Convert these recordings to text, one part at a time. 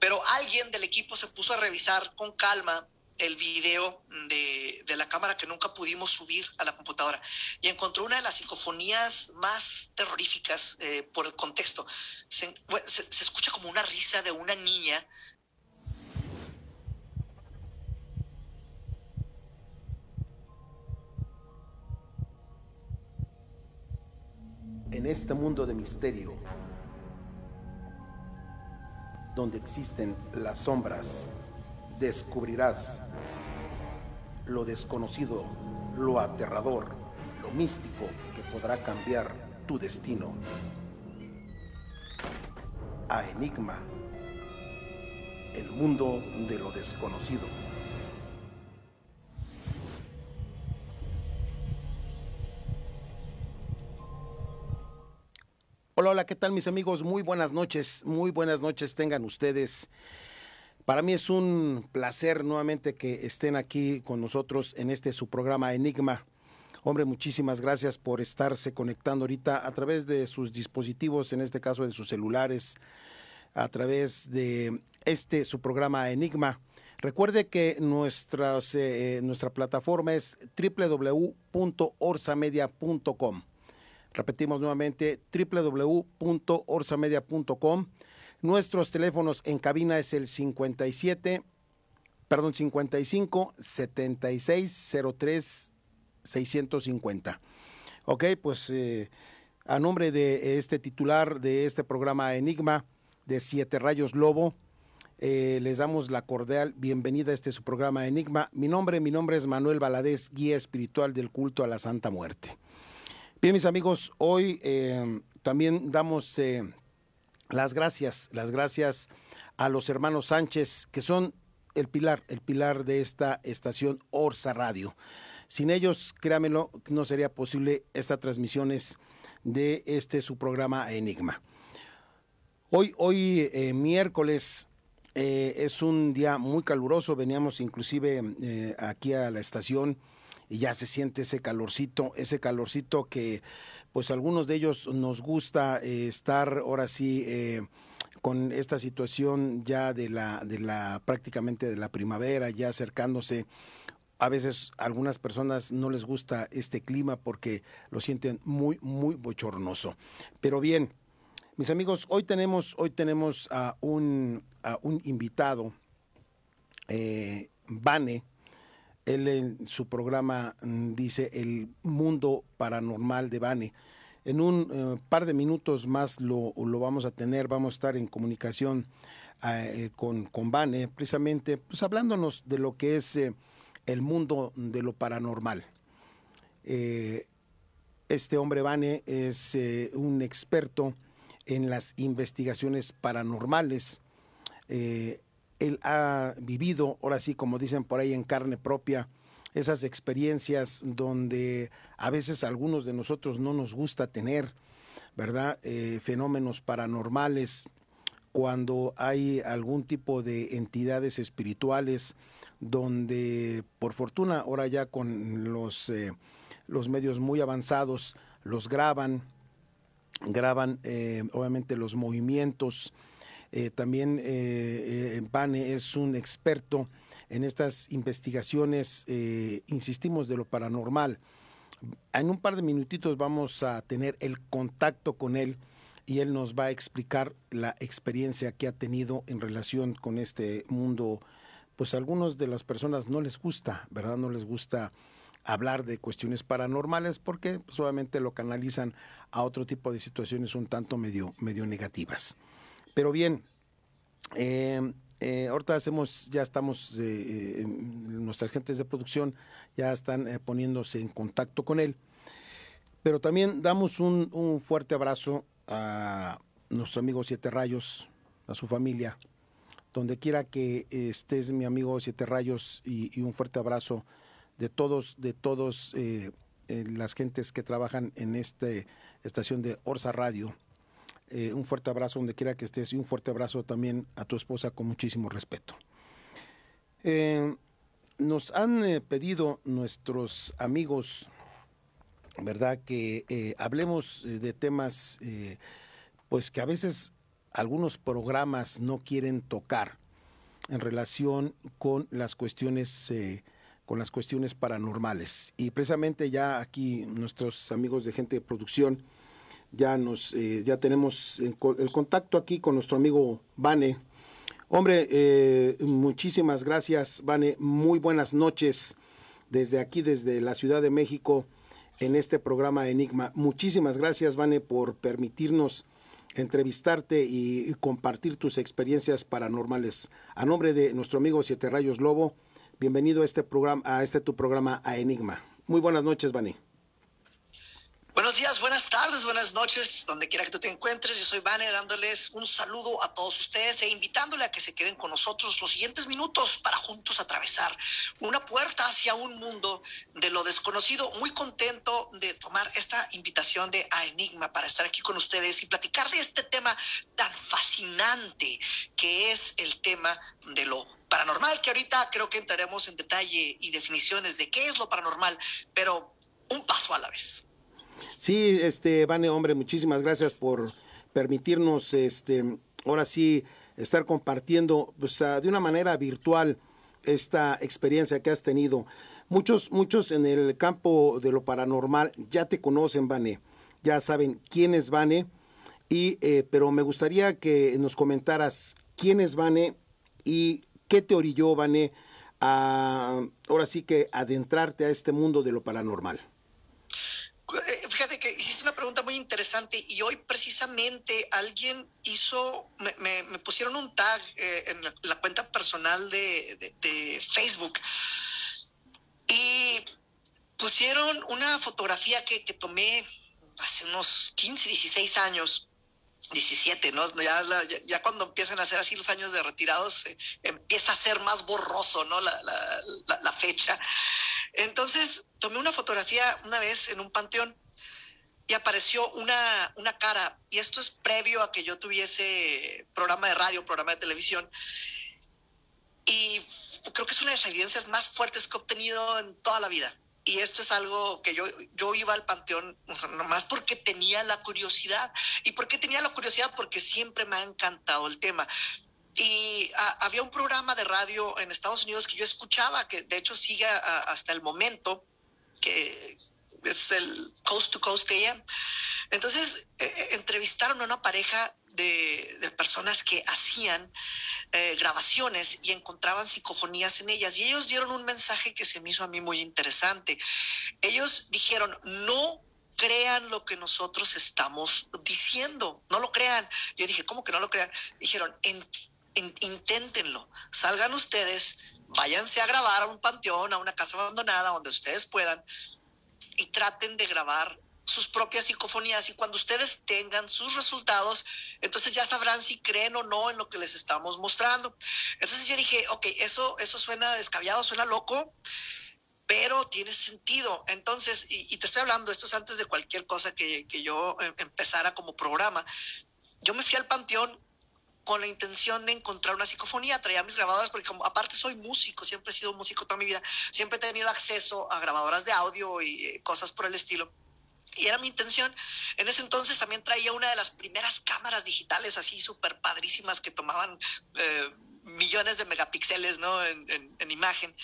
pero alguien del equipo se puso a revisar con calma el video de, la cámara que nunca pudimos subir a la computadora y encontró una de las psicofonías más terroríficas eh, por el contexto. Se, se escucha como una risa de una niña en este mundo de misterio, donde existen las sombras, descubrirás lo desconocido, lo aterrador, lo místico que podrá cambiar tu destino. A Enigma, el mundo de lo desconocido. Hola, hola, ¿qué tal mis amigos? Muy buenas noches, muy buenas noches tengan ustedes. Para mí es un placer nuevamente que estén aquí con nosotros en este su programa Enigma. Hombre, muchísimas gracias por estarse conectando ahorita a través de sus dispositivos, en este caso de sus celulares, a través de este su programa Enigma. Recuerde que nuestras, eh, nuestra plataforma es www.orsamedia.com. Repetimos nuevamente www.orsamedia.com. Nuestros teléfonos en cabina es el 57, perdón, 55 76 03 650. Ok, pues eh, a nombre de este titular de este programa Enigma de Siete Rayos Lobo, eh, les damos la cordial bienvenida a este su programa Enigma. Mi nombre, mi nombre es Manuel Valadez, guía espiritual del culto a la Santa Muerte. Bien, mis amigos, hoy eh, también damos eh, las gracias, las gracias a los hermanos Sánchez, que son el pilar, el pilar de esta estación Orsa Radio. Sin ellos, créamelo, no sería posible esta transmisiones de este su programa Enigma. Hoy, hoy eh, miércoles es un día muy caluroso, veníamos inclusive aquí a la estación y ya se siente ese calorcito, ese calorcito que pues algunos de ellos nos gusta eh, estar ahora sí eh, con esta situación ya de la, de la prácticamente de la primavera, ya acercándose a veces a algunas personas no les gusta este clima porque lo sienten muy, muy bochornoso. Pero bien, mis amigos, hoy tenemos, hoy tenemos a un, a un invitado, eh, él en su programa mm, dice El mundo paranormal de Bane. En un eh, par de minutos más lo, vamos a tener, vamos a estar en comunicación eh, con, con Bane, precisamente pues hablándonos de lo que es eh, el mundo de lo paranormal. este hombre Bane es un experto en las investigaciones paranormales él ha vivido, ahora sí, como dicen por ahí, en carne propia, esas experiencias donde a veces algunos de nosotros no nos gusta tener, ¿verdad? Eh, fenómenos paranormales, cuando hay algún tipo de entidades espirituales donde por fortuna ahora ya con los, eh, los medios muy avanzados los graban, graban eh, obviamente los movimientos, eh, también eh, eh es un experto en estas investigaciones, eh, insistimos, de lo paranormal. En un par de minutitos vamos a tener el contacto con él y él nos va a explicar la experiencia que ha tenido en relación con este mundo. Pues a algunos de las personas no les gusta, ¿verdad? No les gusta hablar de cuestiones paranormales porque pues, obviamente lo canalizan a otro tipo de situaciones un tanto medio, medio negativas. Pero bien, eh, eh, ahorita hacemos, ya estamos, eh, nuestras gentes de producción ya están poniéndose en contacto con él. Pero también damos un, fuerte abrazo a nuestro amigo Siete Rayos, a su familia, donde quiera que estés, mi amigo Siete Rayos, y, y un fuerte abrazo de todos, de todos las gentes que trabajan en esta estación de Orsa Radio eh, un fuerte abrazo donde quiera que estés y un fuerte abrazo también a tu esposa con muchísimo respeto. Eh, nos han eh, pedido nuestros amigos, ¿verdad?, que hablemos de temas, pues que a veces algunos programas no quieren tocar en relación con las cuestiones con las cuestiones paranormales y precisamente ya aquí nuestros amigos de gente de producción ya nos eh, ya tenemos el contacto aquí con nuestro amigo Vane hombre eh, muchísimas gracias Vane muy buenas noches desde aquí desde la Ciudad de México en este programa Enigma muchísimas gracias Vane por permitirnos entrevistarte y, compartir tus experiencias paranormales. A nombre de nuestro amigo Siete Rayos Lobo, bienvenido a este programa, a este tu programa a Enigma. Muy buenas noches, Vani. Buenos días, buenas tardes, buenas noches, donde quiera que tú te encuentres. Yo soy Vane dándoles un saludo a todos ustedes e invitándole a que se queden con nosotros los siguientes minutos para juntos atravesar una puerta hacia un mundo de lo desconocido. Muy contento de tomar esta invitación de A Enigma para estar aquí con ustedes y platicar de este tema tan fascinante que es el tema de lo paranormal, que ahorita creo que entraremos en detalle y definiciones de qué es lo paranormal, pero un paso a la vez. Sí, este, Vane, hombre, muchísimas gracias por permitirnos, este, ahora sí, estar compartiendo pues, de una manera virtual esta experiencia que has tenido. Muchos, muchos en el campo de lo paranormal ya te conocen, Vane, ya saben quién es Vane, y, eh, pero me gustaría que nos comentaras quién es Vane y qué te orilló, Vane, a ahora sí que adentrarte a este mundo de lo paranormal. Eh, fíjate que hiciste una pregunta muy interesante y hoy precisamente alguien hizo, me, pusieron un tag eh, en la, cuenta personal de, Facebook y pusieron una fotografía que, tomé hace unos 15, 16 años 17, ¿no? Ya, ya, cuando empiezan a ser así los años de retirados, eh, empieza a ser más borroso, ¿no? La, la, fecha. Entonces, tomé una fotografía una vez en un panteón y apareció una, una cara, y esto es previo a que yo tuviese programa de radio, programa de televisión, y creo que es una de las evidencias más fuertes que he obtenido en toda la vida. Y esto es algo que yo, yo iba al panteón nomás porque tenía la curiosidad. ¿Y por qué tenía la curiosidad? Porque siempre me ha encantado el tema. Y había un programa de radio en Estados Unidos que yo escuchaba, que de hecho sigue hasta el momento, que es el Coast to Coast AM. Entonces, eh, eh, entrevistaron a una pareja de, personas que hacían eh, grabaciones y encontraban psicofonías en ellas. Y ellos dieron un mensaje que se me hizo a mí muy interesante. Ellos dijeron, no crean lo que nosotros estamos diciendo, no lo crean. Yo dije, ¿cómo que no lo crean? Dijeron, inténtenlo, salgan ustedes, váyanse a grabar a un panteón, a una casa abandonada, donde ustedes puedan, y traten de grabar sus propias psicofonías y cuando ustedes tengan sus resultados, entonces ya sabrán si creen o no en lo que les estamos mostrando. Entonces yo dije, ok, eso, eso suena descabellado, suena loco, pero tiene sentido. Entonces, y, te estoy hablando, esto es antes de cualquier cosa que, que yo eh, empezara como programa. Yo me fui al panteón con la intención de encontrar una psicofonía, traía mis grabadoras, porque como aparte soy músico, siempre he sido músico toda mi vida, siempre he tenido acceso a grabadoras de audio y eh, cosas por el estilo. Y era mi intención. En ese entonces también traía una de las primeras cámaras digitales así súper padrísimas que tomaban eh, millones de megapíxeles ¿no? En, en, imagen.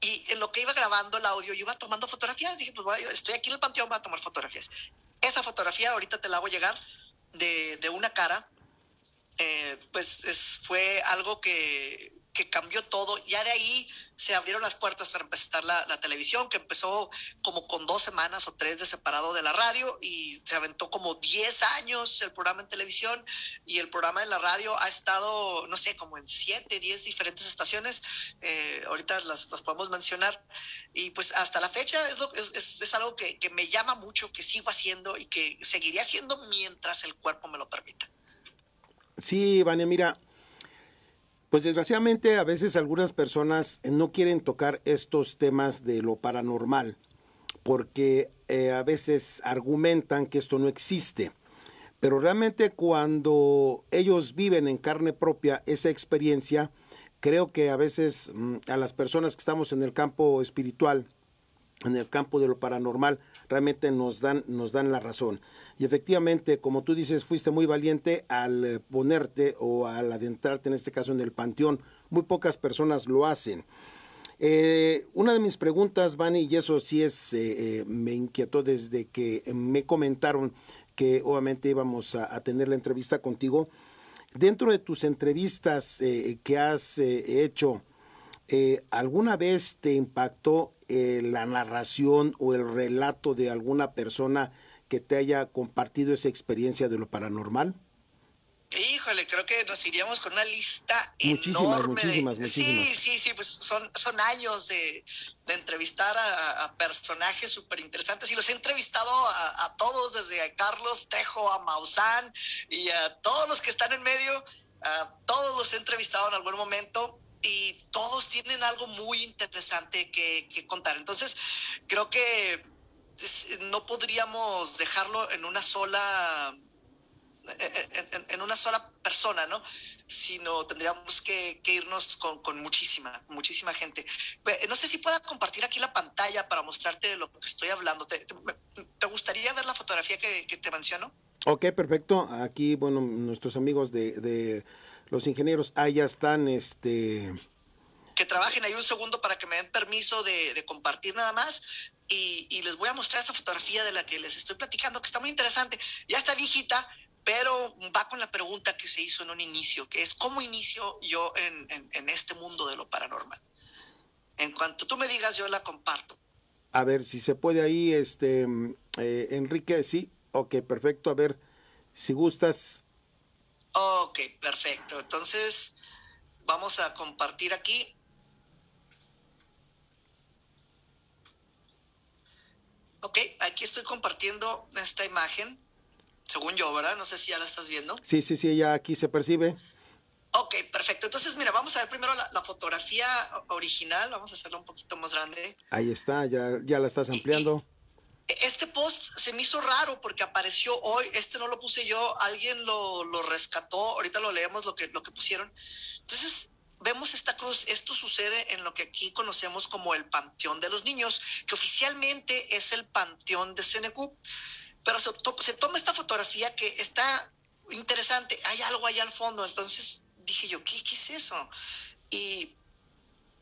Y en lo que iba grabando el audio, yo iba tomando fotografías. Dije, pues estoy aquí en el panteón, voy a tomar fotografías. Esa fotografía ahorita te la hago llegar de, de una cara. Eh, pues es, fue algo que, que cambió todo. Ya de ahí se abrieron las puertas para empezar la, televisión, que empezó como con dos semanas o tres de separado de la radio y se aventó como 10 años el programa en televisión y el programa en la radio ha estado, no sé, como en 7, 10 diferentes estaciones. Eh, ahorita las, podemos mencionar y pues hasta la fecha es, algo que, que me llama mucho, que sigo haciendo y que seguiré haciendo mientras el cuerpo me lo permita. Sí, Vania, mira, pues desgraciadamente a veces algunas personas no quieren tocar estos temas de lo paranormal porque eh, a veces argumentan que esto no existe. Pero realmente cuando ellos viven en carne propia esa experiencia, creo que a veces mm, a las personas que estamos en el campo espiritual en el campo de lo paranormal realmente nos dan, nos dan la razón. Y efectivamente, como tú dices, fuiste muy valiente al eh, ponerte o al adentrarte en este caso en el panteón. Muy pocas personas lo hacen. Eh, una de mis preguntas, Vani, y eso sí es, eh, me inquietó desde que me comentaron que obviamente íbamos a, tener la entrevista contigo. Dentro de tus entrevistas que has hecho, ¿alguna vez te impactó la narración o el relato de alguna persona que te haya compartido esa experiencia de lo paranormal? Híjole, creo que nos iríamos con una lista muchísimas, enorme. Muchísimas, muchísimas. Sí, sí, sí, pues son, son años de, entrevistar a, personajes súper interesantes y los he entrevistado a, todos, desde a Carlos Tejo, a Maussan y a todos los que están en medio, a todos los he entrevistado en algún momento y todos tienen algo muy interesante que, que contar. Entonces, creo que no podríamos dejarlo en una sola en, una sola persona, ¿no? Sino tendríamos que, irnos con, muchísima, muchísima gente. No sé si pueda compartir aquí la pantalla para mostrarte de lo que estoy hablando. ¿Te, gustaría ver la fotografía que, te menciono? Ok, perfecto. Aquí, bueno, nuestros amigos de, los ingenieros, ahí ya están, este... Que trabajen ahí un segundo para que me den permiso de, de compartir nada más y, les voy a mostrar esa fotografía de la que les estoy platicando, que está muy interesante. Ya está viejita, pero va con la pregunta que se hizo en un inicio, que es ¿cómo inicio yo en, este mundo de lo paranormal? En cuanto tú me digas, yo la comparto. A ver, si se puede ahí, este, eh, Enrique, sí, ok, perfecto, a ver, si gustas. Ok, perfecto. Entonces, vamos a compartir aquí. Ok, aquí estoy compartiendo esta imagen, según yo, ¿verdad? No sé si ya la estás viendo. Sí, sí, sí, ya aquí se percibe. Ok, perfecto. Entonces, mira, vamos a ver primero la, fotografía original. Vamos a hacerla un poquito más grande. Ahí está, ya, ya la estás ampliando. este post se me hizo raro porque apareció hoy. Este no lo puse yo, alguien lo, lo rescató. Ahorita lo leemos lo que, lo que pusieron. Entonces, vemos esta cruz, esto sucede en lo que aquí conocemos como el Panteón de los Niños, que oficialmente es el Panteón de Senecú. Pero se, toma esta fotografía que está interesante, hay algo allá al fondo, entonces dije yo, ¿qué, qué es eso? Y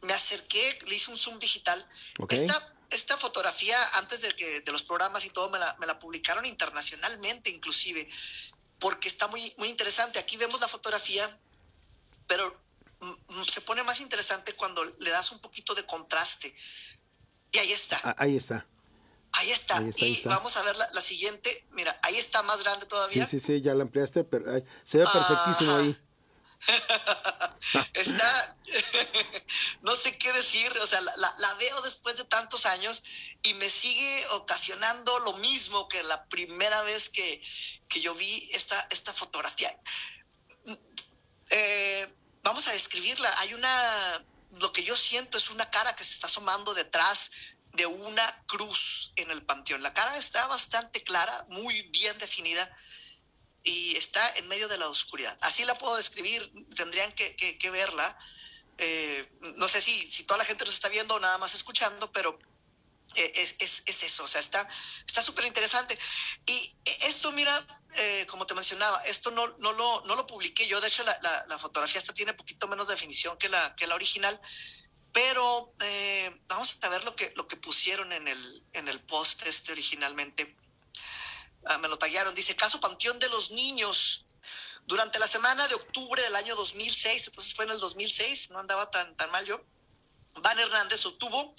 me acerqué, le hice un zoom digital. Esta, esta fotografía, antes de, que, de los programas y todo, me la, me la publicaron internacionalmente inclusive, porque está muy, muy interesante. Aquí vemos la fotografía, pero se pone más interesante cuando le das un poquito de contraste. Y ahí está. Ah, ahí está. Ahí está. y vamos a ver la, siguiente. Mira, ahí está más grande todavía. Sí, sí, sí, ya la ampliaste, pero se ve perfectísimo ahí. está, no sé qué decir, o sea, la, veo después de tantos años y me sigue ocasionando lo mismo que la primera vez que, que yo vi esta, esta fotografía. Eh, vamos a describirla. Hay una, lo que yo siento es una cara que se está asomando detrás de una cruz en el panteón. La cara está bastante clara, muy bien definida y está en medio de la oscuridad. Así la puedo describir, tendrían que, verla. Eh, no sé si, si toda la gente nos está viendo o nada más escuchando, pero es, es, es, eso, o sea, está súper interesante. Y esto, mira, eh, como te mencionaba, esto no, no, lo, no lo publiqué yo, de hecho la, la, fotografía esta tiene poquito menos definición que la, que la original, pero eh, vamos a ver lo que, lo que pusieron en el, en el post este originalmente. Ah, me lo tallaron, dice, caso Panteón de los Niños. Durante la semana de octubre del año 2006, entonces fue en el 2006, no andaba tan, tan mal yo, Van Hernández obtuvo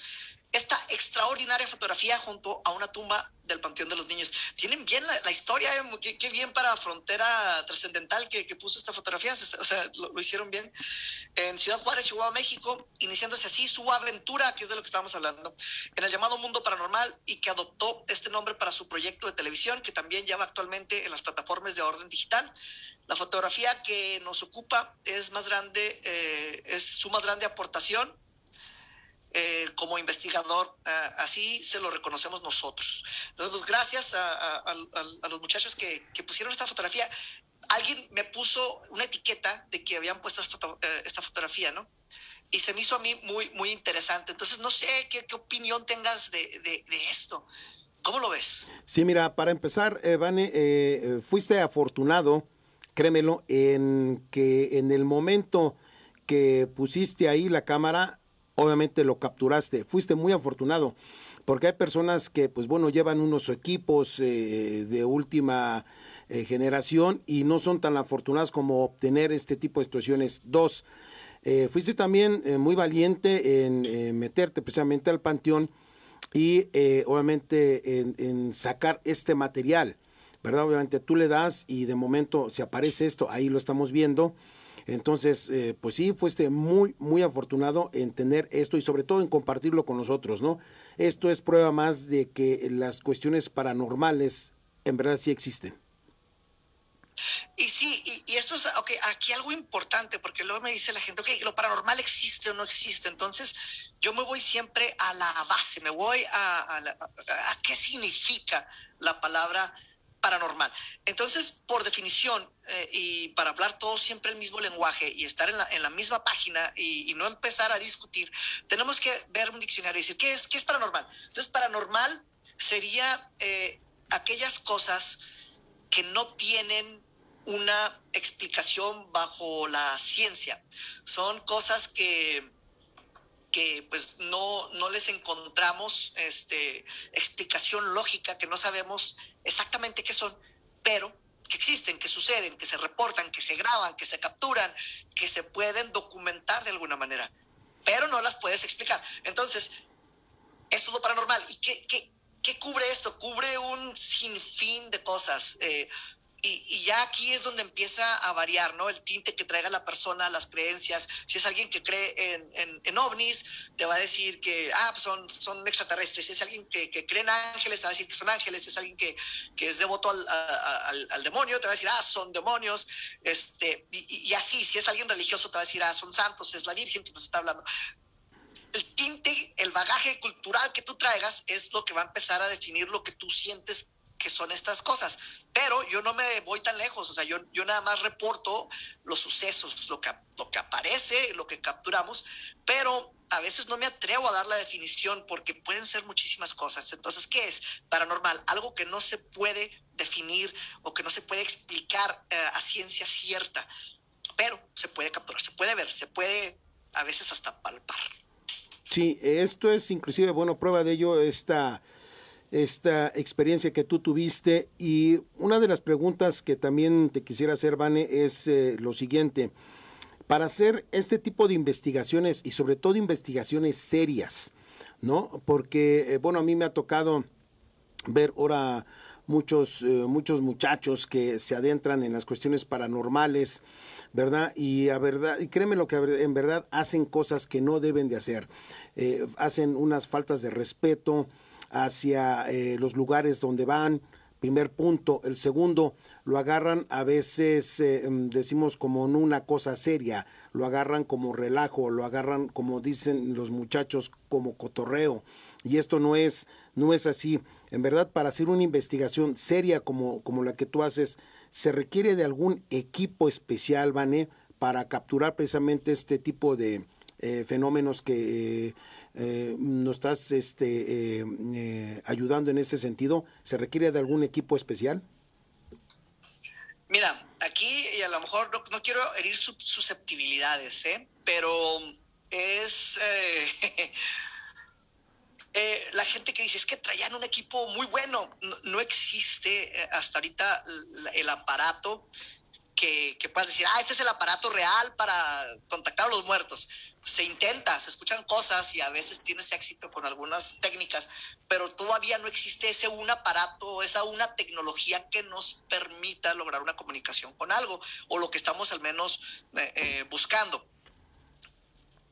esta extraordinaria fotografía junto a una tumba del Panteón de los Niños. Tienen bien la, historia, ¿eh? qué, bien para Frontera Trascendental que, puso esta fotografía, o sea, lo, hicieron bien. En Ciudad Juárez, Chihuahua, México, iniciándose así su aventura, que es de lo que estamos hablando, en el llamado Mundo Paranormal y que adoptó este nombre para su proyecto de televisión, que también lleva actualmente en las plataformas de orden digital. La fotografía que nos ocupa es más grande, eh, es su más grande aportación eh, como investigador, eh, así se lo reconocemos nosotros. Entonces, pues gracias a, los muchachos que, pusieron esta fotografía. alguien me puso una etiqueta de que habían puesto eh, esta fotografía, ¿no? Y se me hizo a mí muy, muy interesante. Entonces, no sé qué, qué opinión tengas de, de, esto. ¿Cómo lo ves? Sí, mira, para empezar, eh, Vane, eh, fuiste afortunado, créemelo, en que en el momento que pusiste ahí la cámara, obviamente lo capturaste. Fuiste muy afortunado, porque hay personas que, pues bueno, llevan unos equipos de última eh, generación y no son tan afortunadas como obtener este tipo de situaciones. Dos, eh, fuiste también eh, muy valiente en meterte precisamente al panteón y obviamente en, sacar este material, ¿verdad? Obviamente tú le das y de momento se aparece esto, ahí lo estamos viendo. Entonces, pues sí, fuiste muy, muy afortunado en tener esto y sobre todo en compartirlo con nosotros, ¿no? Esto es prueba más de que las cuestiones paranormales en verdad sí existen. Y sí, y, esto es aquí algo importante, porque luego me dice la gente, ok, lo paranormal existe o no existe. Entonces, yo me voy siempre a la base, me voy a, a, qué significa la palabra paranormal. Entonces, por definición, eh, y para hablar todos siempre el mismo lenguaje y estar en la, misma página y, no empezar a discutir, tenemos que ver un diccionario y decir, ¿qué es, qué es paranormal? Entonces, paranormal sería eh, aquellas cosas que no tienen una explicación bajo la ciencia. Son cosas que, que pues no, no les encontramos este, explicación lógica, que no sabemos exactamente qué son, pero que existen, que suceden, que se reportan, que se graban, que se capturan, que se pueden documentar de alguna manera, pero no las puedes explicar. Entonces, es todo paranormal. ¿Y qué, qué, qué cubre esto? Cubre un sinfín de cosas. Eh, y, ya aquí es donde empieza a variar, ¿no? El tinte que traiga la persona, las creencias. Si es alguien que cree en, en, ovnis, te va a decir que, ah, pues son, son extraterrestres. Si es alguien que, que, cree en ángeles, te va a decir que son ángeles. Si es alguien que, que es devoto al, al, al, demonio, te va a decir, ah, son demonios. Este, y, y, así, si es alguien religioso, te va a decir, ah, son santos, es la Virgen que nos está hablando. El tinte, el bagaje cultural que tú traigas es lo que va a empezar a definir lo que tú sientes que son estas cosas. Pero yo no me voy tan lejos, o sea, yo, yo nada más reporto los sucesos, lo que, lo que aparece, lo que capturamos, pero a veces no me atrevo a dar la definición porque pueden ser muchísimas cosas. Entonces, ¿qué es paranormal? Algo que no se puede definir o que no se puede explicar eh, a ciencia cierta, pero se puede capturar, se puede ver, se puede a veces hasta palpar. Sí, esto es inclusive, bueno, prueba de ello esta esta experiencia que tú tuviste y una de las preguntas que también te quisiera hacer, Vane, es eh, lo siguiente. Para hacer este tipo de investigaciones y sobre todo investigaciones serias, ¿no? Porque, eh, bueno, a mí me ha tocado ver ahora muchos, eh, muchos muchachos que se adentran en las cuestiones paranormales, ¿verdad? Y a verdad, y créeme lo que en verdad hacen cosas que no deben de hacer. hacen unas faltas de respeto, hacia eh, los lugares donde van, primer punto. El segundo, lo agarran a veces, eh, em, decimos como una cosa seria, lo agarran como relajo, lo agarran como dicen los muchachos, como cotorreo. Y esto no es, no es así. En verdad, para hacer una investigación seria como, como la que tú haces, se requiere de algún equipo especial, Vane, para capturar precisamente este tipo de eh, fenómenos que eh, nos estás este, eh, eh, ayudando en este sentido? ¿Se requiere de algún equipo especial? Mira, aquí y a lo mejor no, quiero herir susceptibilidades, ¿eh? pero es la gente que dice es que traían un equipo muy bueno. No, existe hasta ahorita el, aparato que, que puedas decir, ah, este es el aparato real para contactar a los muertos se intenta, se escuchan cosas y a veces tienes éxito con algunas técnicas, pero todavía no existe ese un aparato, esa una tecnología que nos permita lograr una comunicación con algo, o lo que estamos al menos eh, eh, buscando.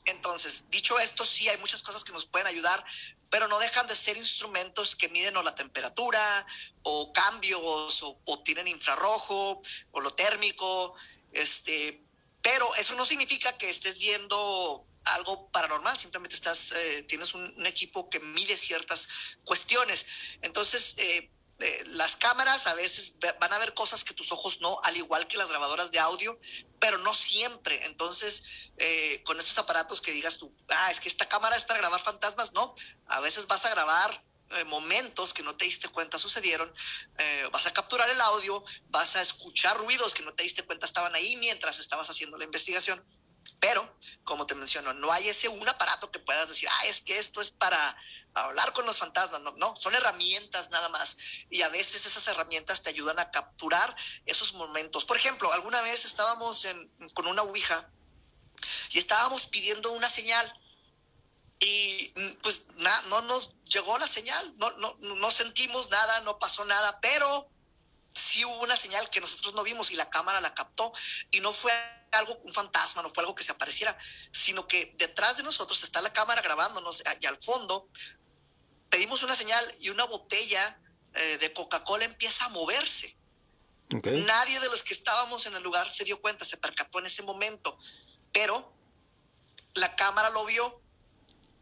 Entonces, dicho esto, sí hay muchas cosas que nos pueden ayudar, pero no dejan de ser instrumentos que miden o la temperatura, o cambios, o, o tienen infrarrojo, o lo térmico, este, pero eso no significa que estés viendo algo paranormal, simplemente estás, eh, tienes un, equipo que mide ciertas cuestiones. Entonces, eh, eh, las cámaras a veces van a ver cosas que tus ojos no, al igual que las grabadoras de audio, pero no siempre. Entonces, con esos aparatos que digas tú, ah, es que esta cámara es para grabar fantasmas, no, a veces vas a grabar eh, momentos que no te diste cuenta sucedieron, vas a capturar el audio, vas a escuchar ruidos que no te diste cuenta estaban ahí mientras estabas haciendo la investigación. Pero, como te menciono, no hay ese un aparato que puedas decir, ah, es que esto es para hablar con los fantasmas, no, no, son herramientas nada más. Y a veces esas herramientas te ayudan a capturar esos momentos. Por ejemplo, alguna vez estábamos con una Ouija y estábamos pidiendo una señal y pues no nos llegó la señal, no, no, no sentimos nada, no pasó nada, pero sí hubo una señal que nosotros no vimos y la cámara la captó y no fue algo, un fantasma, no fue algo que se apareciera, sino que detrás de nosotros está la cámara grabándonos y al fondo pedimos una señal y una botella eh, de Coca-Cola empieza a moverse. Nadie de los que estábamos en el lugar se dio cuenta, se percató en ese momento, pero la cámara lo vio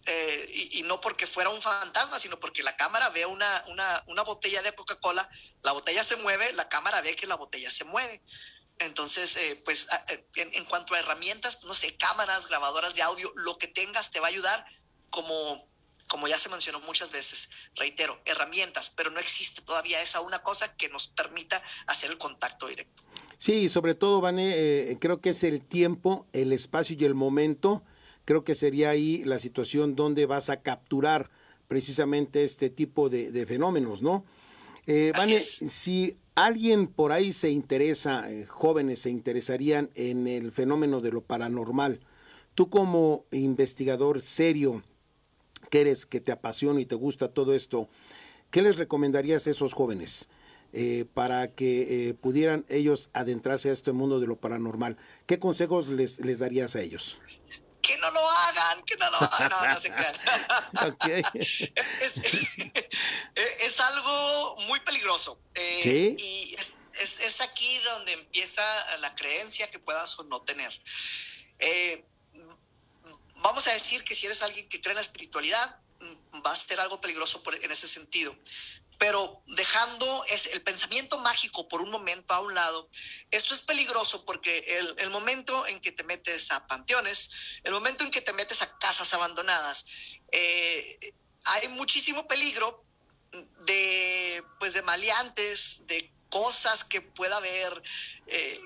eh, y, no porque fuera un fantasma, sino porque la cámara ve una, una, botella de Coca-Cola, la botella se mueve, la cámara ve que la botella se mueve. Entonces, eh, pues en, en, cuanto a herramientas, no sé, cámaras, grabadoras de audio, lo que tengas te va a ayudar como como ya se mencionó muchas veces, reitero, herramientas, pero no existe todavía esa una cosa que nos permita hacer el contacto directo. Sí, sobre todo, Vane, eh, creo que es el tiempo, el espacio y el momento. Creo que sería ahí la situación donde vas a capturar precisamente este tipo de, fenómenos, ¿no? Eh, Vane, si alguien por ahí se interesa, eh, jóvenes se interesarían en el fenómeno de lo paranormal, tú como investigador serio, que eres, que te apasiona y te gusta todo esto, ¿qué les recomendarías a esos jóvenes eh, para que eh, pudieran ellos adentrarse a este mundo de lo paranormal? ¿Qué consejos les, les darías a ellos? Que no lo hagan, que no lo hagan, no, no se crean. es, algo muy peligroso. Eh, ¿Sí? Y es, es, aquí donde empieza la creencia que puedas o no tener. Eh, vamos a decir que si eres alguien que cree en la espiritualidad, mm, va a ser algo peligroso en ese sentido. Pero dejando es, el pensamiento mágico por un momento a un lado, esto es peligroso porque el, momento en que te metes a panteones, el momento en que te metes a casas abandonadas, eh, hay muchísimo peligro de, pues, de maleantes, de cosas que pueda haber, eh,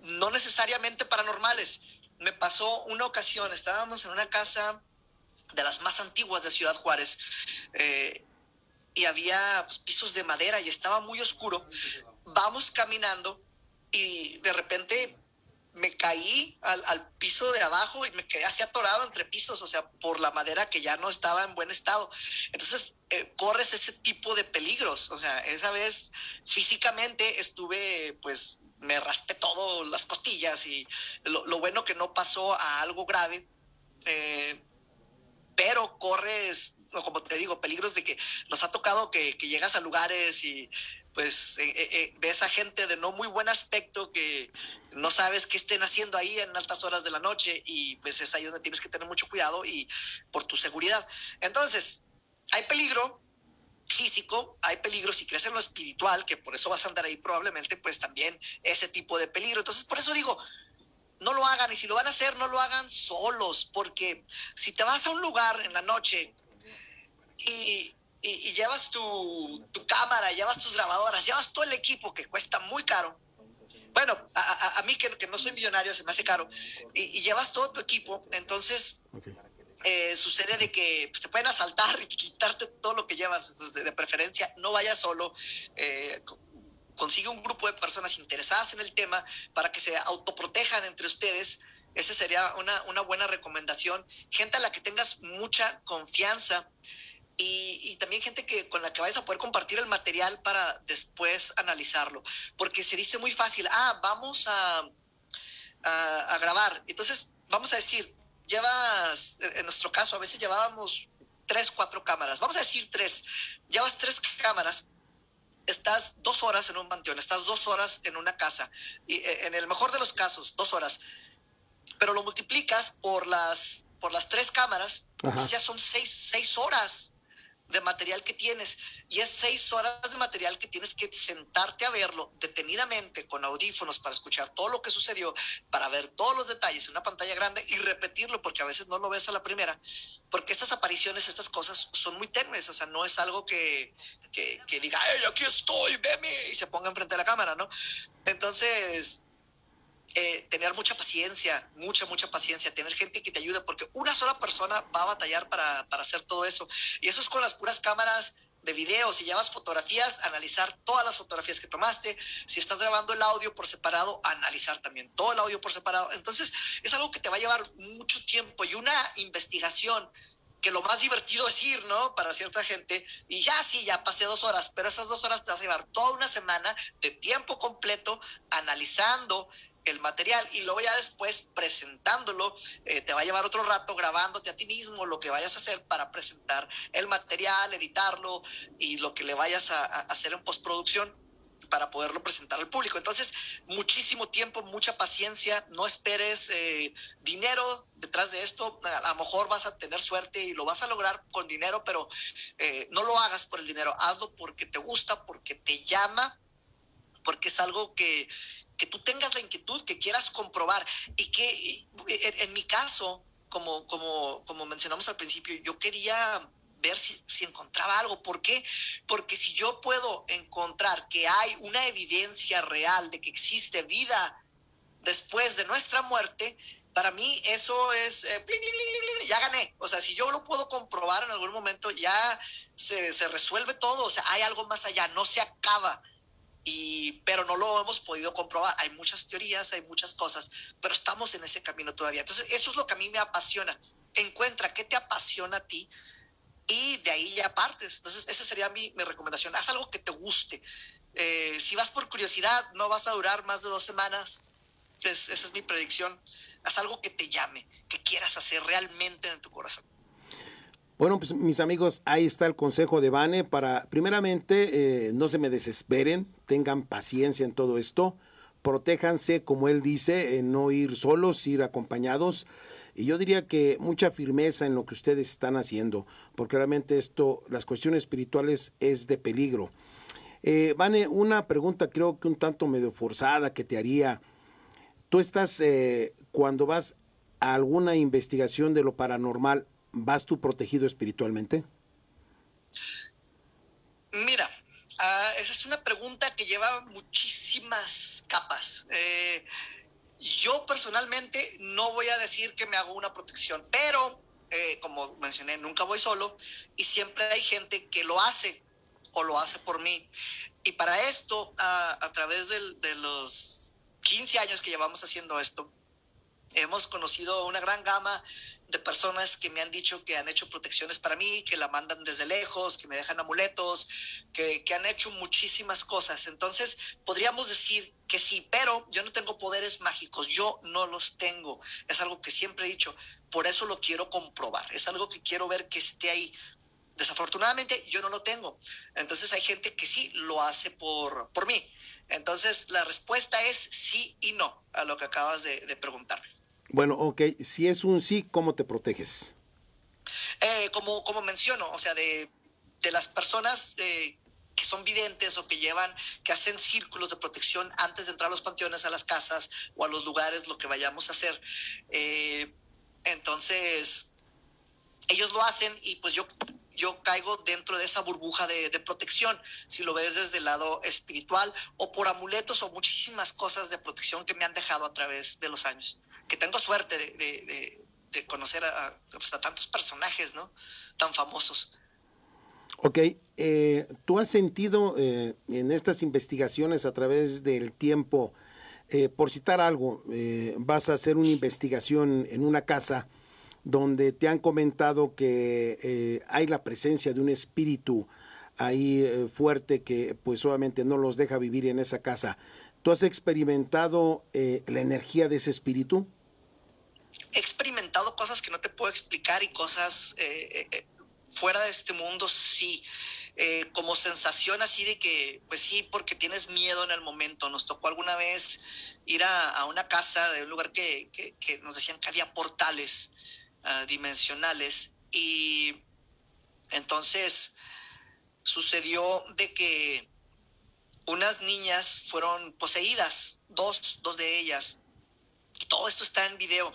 no necesariamente paranormales. Me pasó una ocasión, estábamos en una casa de las más antiguas de Ciudad Juárez eh, y había pues, pisos de madera y estaba muy oscuro. Vamos caminando y de repente me caí al, piso de abajo y me quedé así atorado entre pisos, o sea, por la madera que ya no estaba en buen estado. Entonces, eh, corres ese tipo de peligros. O sea, esa vez físicamente estuve pues me raspé todo las costillas y lo, bueno que no pasó a algo grave, eh, pero corres, como te digo, peligros de que nos ha tocado que, llegas a lugares y pues eh, eh, ves a gente de no muy buen aspecto que no sabes qué estén haciendo ahí en altas horas de la noche y pues es ahí donde tienes que tener mucho cuidado y por tu seguridad. Entonces, hay peligro, físico, hay peligro. Si crees en lo espiritual, que por eso vas a andar ahí probablemente, pues también ese tipo de peligro. Entonces, por eso digo, no lo hagan y si lo van a hacer, no lo hagan solos, porque si te vas a un lugar en la noche y, llevas tu, cámara, llevas tus grabadoras, llevas todo el equipo que cuesta muy caro, bueno, a, mí que, que, no soy millonario se me hace caro, y, llevas todo tu equipo, entonces... Eh, sucede de que pues, te pueden asaltar y quitarte todo lo que llevas. de preferencia, no vayas solo. Eh, consigue un grupo de personas interesadas en el tema para que se autoprotejan entre ustedes. Esa sería una, una buena recomendación. Gente a la que tengas mucha confianza y, y, también gente que, con la que vayas a poder compartir el material para después analizarlo. Porque se dice muy fácil, ah, vamos a, a, a grabar. Entonces, vamos a decir, llevas, en nuestro caso, a veces llevábamos tres, cuatro cámaras, vamos a decir tres, llevas tres cámaras, estás dos horas en un panteón, estás dos horas en una casa, y eh, en el mejor de los casos, dos horas, pero lo multiplicas por las, por las tres cámaras, ya son seis, seis horas de material que tienes y es seis horas de material que tienes que sentarte a verlo detenidamente con audífonos para escuchar todo lo que sucedió, para ver todos los detalles en una pantalla grande y repetirlo porque a veces no lo ves a la primera, porque estas apariciones, estas cosas son muy tenues, o sea, no es algo que, que, diga, hey, aquí estoy, veme, y se ponga enfrente de la cámara, ¿no? Entonces, eh, tener mucha paciencia, mucha, mucha paciencia, tener gente que te ayude, porque una sola persona va a batallar para, para hacer todo eso. Y eso es con las puras cámaras de video, si llevas fotografías, analizar todas las fotografías que tomaste, si estás grabando el audio por separado, analizar también todo el audio por separado. Entonces, es algo que te va a llevar mucho tiempo y una investigación que lo más divertido es ir, ¿no? Para cierta gente, y ya sí, ya pasé dos horas, pero esas dos horas te vas a llevar toda una semana de tiempo completo analizando, el material y luego ya después presentándolo, eh, te va a llevar otro rato grabándote a ti mismo lo que vayas a hacer para presentar el material, editarlo y lo que le vayas a, hacer en postproducción para poderlo presentar al público. Entonces, muchísimo tiempo, mucha paciencia, no esperes eh, dinero detrás de esto, a, lo mejor vas a tener suerte y lo vas a lograr con dinero, pero eh, no lo hagas por el dinero, hazlo porque te gusta, porque te llama, porque es algo que, que tú tengas la inquietud, que quieras comprobar y que en, mi caso, como, como, como mencionamos al principio, yo quería ver si, si, encontraba algo. ¿Por qué? Porque si yo puedo encontrar que hay una evidencia real de que existe vida después de nuestra muerte, para mí eso es, eh, ya gané. O sea, si yo lo puedo comprobar en algún momento, ya se, se resuelve todo. O sea, hay algo más allá, no se acaba y, pero no lo hemos podido comprobar. Hay muchas teorías, hay muchas cosas, pero estamos en ese camino todavía. Entonces, eso es lo que a mí me apasiona. Encuentra qué te apasiona a ti y de ahí ya partes. Entonces, esa sería mi, mi recomendación. Haz algo que te guste. Eh, si vas por curiosidad, no vas a durar más de dos semanas. esa es mi predicción. Haz algo que te llame, que quieras hacer realmente en tu corazón. Bueno, pues mis amigos, ahí está el consejo de Vane para, primeramente, eh, no se me desesperen, tengan paciencia en todo esto, protéjanse, como él dice, en no ir solos, ir acompañados. Y yo diría que mucha firmeza en lo que ustedes están haciendo, porque realmente esto, las cuestiones espirituales es de peligro. Eh, Vane, una pregunta creo que un tanto medio forzada que te haría. Tú estás, eh, cuando vas a alguna investigación de lo paranormal, ¿vas tú protegido espiritualmente? Mira, uh, esa es una pregunta que lleva muchísimas capas. Eh, yo personalmente no voy a decir que me hago una protección, pero eh, como mencioné, nunca voy solo y siempre hay gente que lo hace o lo hace por mí. Y para esto, a través de los 15 años que llevamos haciendo esto, hemos conocido una gran gama de personas que me han dicho que han hecho protecciones para mí, que la mandan desde lejos, que me dejan amuletos, que, que han hecho muchísimas cosas. Entonces, podríamos decir que sí, pero yo no tengo poderes mágicos, yo no los tengo. Es algo que siempre he dicho, por eso lo quiero comprobar, es algo que quiero ver que esté ahí. Desafortunadamente yo no lo tengo. Entonces hay gente que sí lo hace por, por mí. Entonces la respuesta es sí y no a lo que acabas de, de preguntarme. Bueno, ok, si es un sí, ¿cómo te proteges? Eh, como, como menciono, o sea, de, de las personas que son videntes o que llevan, que hacen círculos de protección antes de entrar a los panteones, a las casas o a los lugares, lo que vayamos a hacer. Eh, entonces, ellos lo hacen y pues yo, yo caigo dentro de esa burbuja de, de, protección, si lo ves desde el lado espiritual o por amuletos o muchísimas cosas de protección que me han dejado a través de los años que tengo suerte de, conocer pues, a, tantos personajes, ¿no? Tan famosos. Ok, eh, ¿tú has sentido eh, en estas investigaciones a través del tiempo, eh, por citar algo, vas a hacer una investigación en una casa donde te han comentado que hay la presencia de un espíritu ahí fuerte que pues obviamente no los deja vivir en esa casa. ¿Tú has experimentado la energía de ese espíritu? he experimentado cosas que no te puedo explicar y cosas eh, eh, eh, fuera de este mundo, sí. como sensación así de que, pues sí, porque tienes miedo en el momento. Nos tocó alguna vez ir a, una casa de un lugar que, que, nos decían que había portales uh, dimensionales y entonces sucedió de que unas niñas fueron poseídas, dos, dos de ellas. Y todo esto está en video.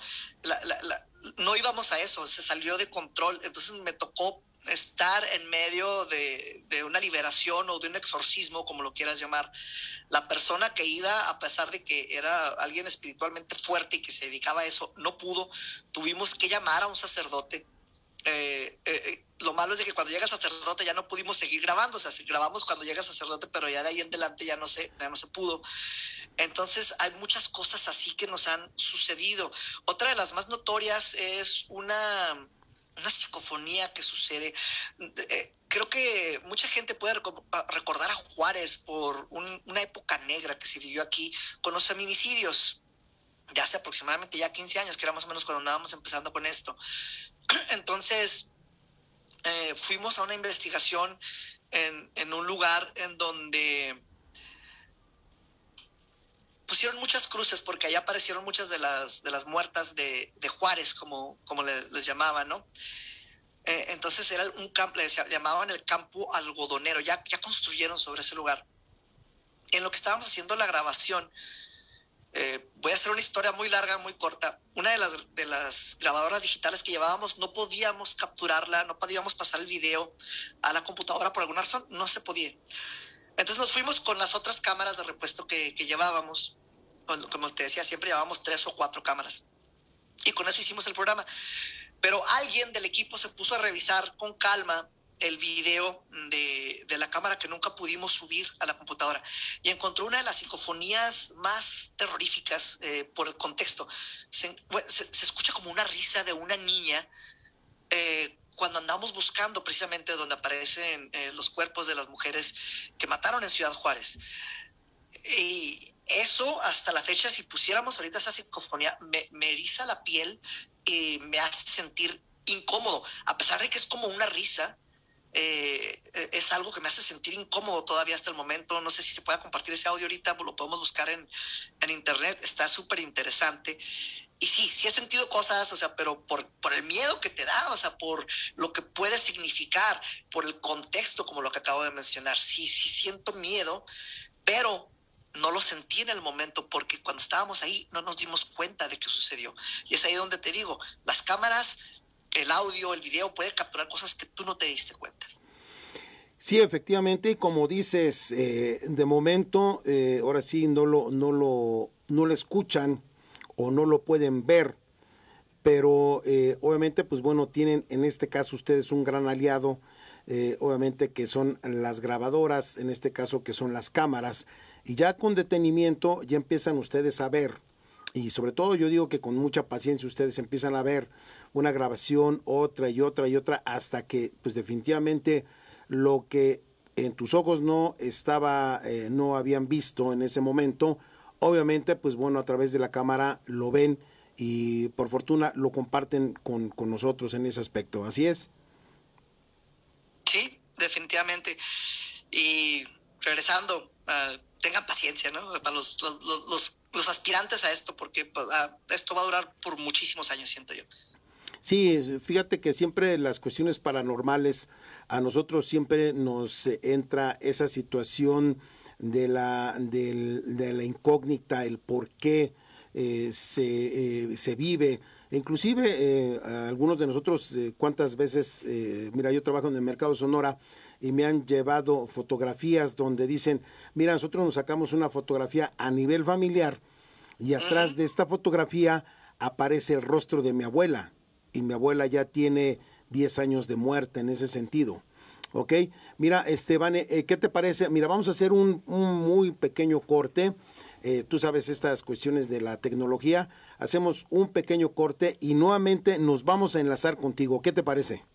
no íbamos a eso, se salió de control. Entonces me tocó estar en medio de, una liberación o de un exorcismo, como lo quieras llamar. La persona que iba, a pesar de que era alguien espiritualmente fuerte y que se dedicaba a eso, no pudo. Tuvimos que llamar a un sacerdote eh, eh, eh, lo malo es de que cuando llega sacerdote ya no pudimos seguir grabando, o sea, grabamos cuando llega sacerdote, pero ya de ahí en adelante ya no se, ya no se pudo. Entonces hay muchas cosas así que nos han sucedido. Otra de las más notorias es una, una psicofonía que sucede. creo que mucha gente puede recordar a Juárez por una época negra que se vivió aquí con los feminicidios de hace aproximadamente ya 15 años, que era más o menos cuando andábamos empezando con esto. Entonces, eh, fuimos a una investigación en, un lugar en donde pusieron muchas cruces porque allá aparecieron muchas de las, de las muertas de, Juárez, como, como les, llamaban, ¿no? Eh, entonces era un campo, les llamaban el campo algodonero, ya, ya construyeron sobre ese lugar. En lo que estábamos haciendo la grabación, eh, voy a hacer una historia muy larga, muy corta. Una de las, de las grabadoras digitales que llevábamos no podíamos capturarla, no podíamos pasar el video a la computadora por alguna razón, no se podía. Entonces nos fuimos con las otras cámaras de repuesto que, que llevábamos. Como te decía, siempre llevábamos tres o cuatro cámaras. Y con eso hicimos el programa. Pero alguien del equipo se puso a revisar con calma el video de, la cámara que nunca pudimos subir a la computadora y encontró una de las psicofonías más terroríficas eh, por el contexto. Se, escucha como una risa de una niña eh, cuando andamos buscando precisamente donde aparecen eh, los cuerpos de las mujeres que mataron en Ciudad Juárez. Y eso hasta la fecha, si pusiéramos ahorita esa psicofonía, me, me eriza la piel y me hace sentir incómodo, a pesar de que es como una risa, eh, es algo que me hace sentir incómodo todavía hasta el momento. No sé si se puede compartir ese audio ahorita, lo podemos buscar en, en internet, está súper interesante. Y sí, sí he sentido cosas, o sea, pero por, por el miedo que te da, o sea, por lo que puede significar, por el contexto, como lo que acabo de mencionar. Sí, sí siento miedo, pero no lo sentí en el momento porque cuando estábamos ahí no nos dimos cuenta de qué sucedió. Y es ahí donde te digo, las cámaras el audio, el video puede capturar cosas que tú no te diste cuenta. Sí, efectivamente, como dices, eh, de momento, eh, ahora sí no lo, no lo, no lo escuchan o no lo pueden ver, pero eh, obviamente, pues bueno, tienen en este caso ustedes un gran aliado, obviamente que son las grabadoras, en este caso que son las cámaras, y ya con detenimiento ya empiezan ustedes a ver. Y sobre todo yo digo que con mucha paciencia ustedes empiezan a ver una grabación, otra y otra y otra, hasta que pues definitivamente lo que en tus ojos no estaba, eh, no habían visto en ese momento, obviamente pues bueno, a través de la cámara lo ven y por fortuna lo comparten con, con nosotros en ese aspecto, ¿así es? Sí, definitivamente. Y regresando, uh, tengan paciencia, ¿no? Para los, los los aspirantes a esto, porque pues, esto va a durar por muchísimos años, siento yo. Sí, fíjate que siempre las cuestiones paranormales, a nosotros siempre nos entra esa situación de la, de, la incógnita, el por qué eh, se, eh, se vive. Inclusive eh, algunos de nosotros, cuántas veces, mira, yo trabajo en el mercado Sonora, y me han llevado fotografías donde dicen, mira, nosotros nos sacamos una fotografía a nivel familiar y atrás de esta fotografía aparece el rostro de mi abuela y mi abuela ya tiene 10 años de muerte en ese sentido. ¿Ok? Mira, Esteban, eh, ¿qué te parece? Mira, vamos a hacer un, muy pequeño corte. Eh, tú sabes estas cuestiones de la tecnología. Hacemos un pequeño corte y nuevamente nos vamos a enlazar contigo. ¿Qué te parece?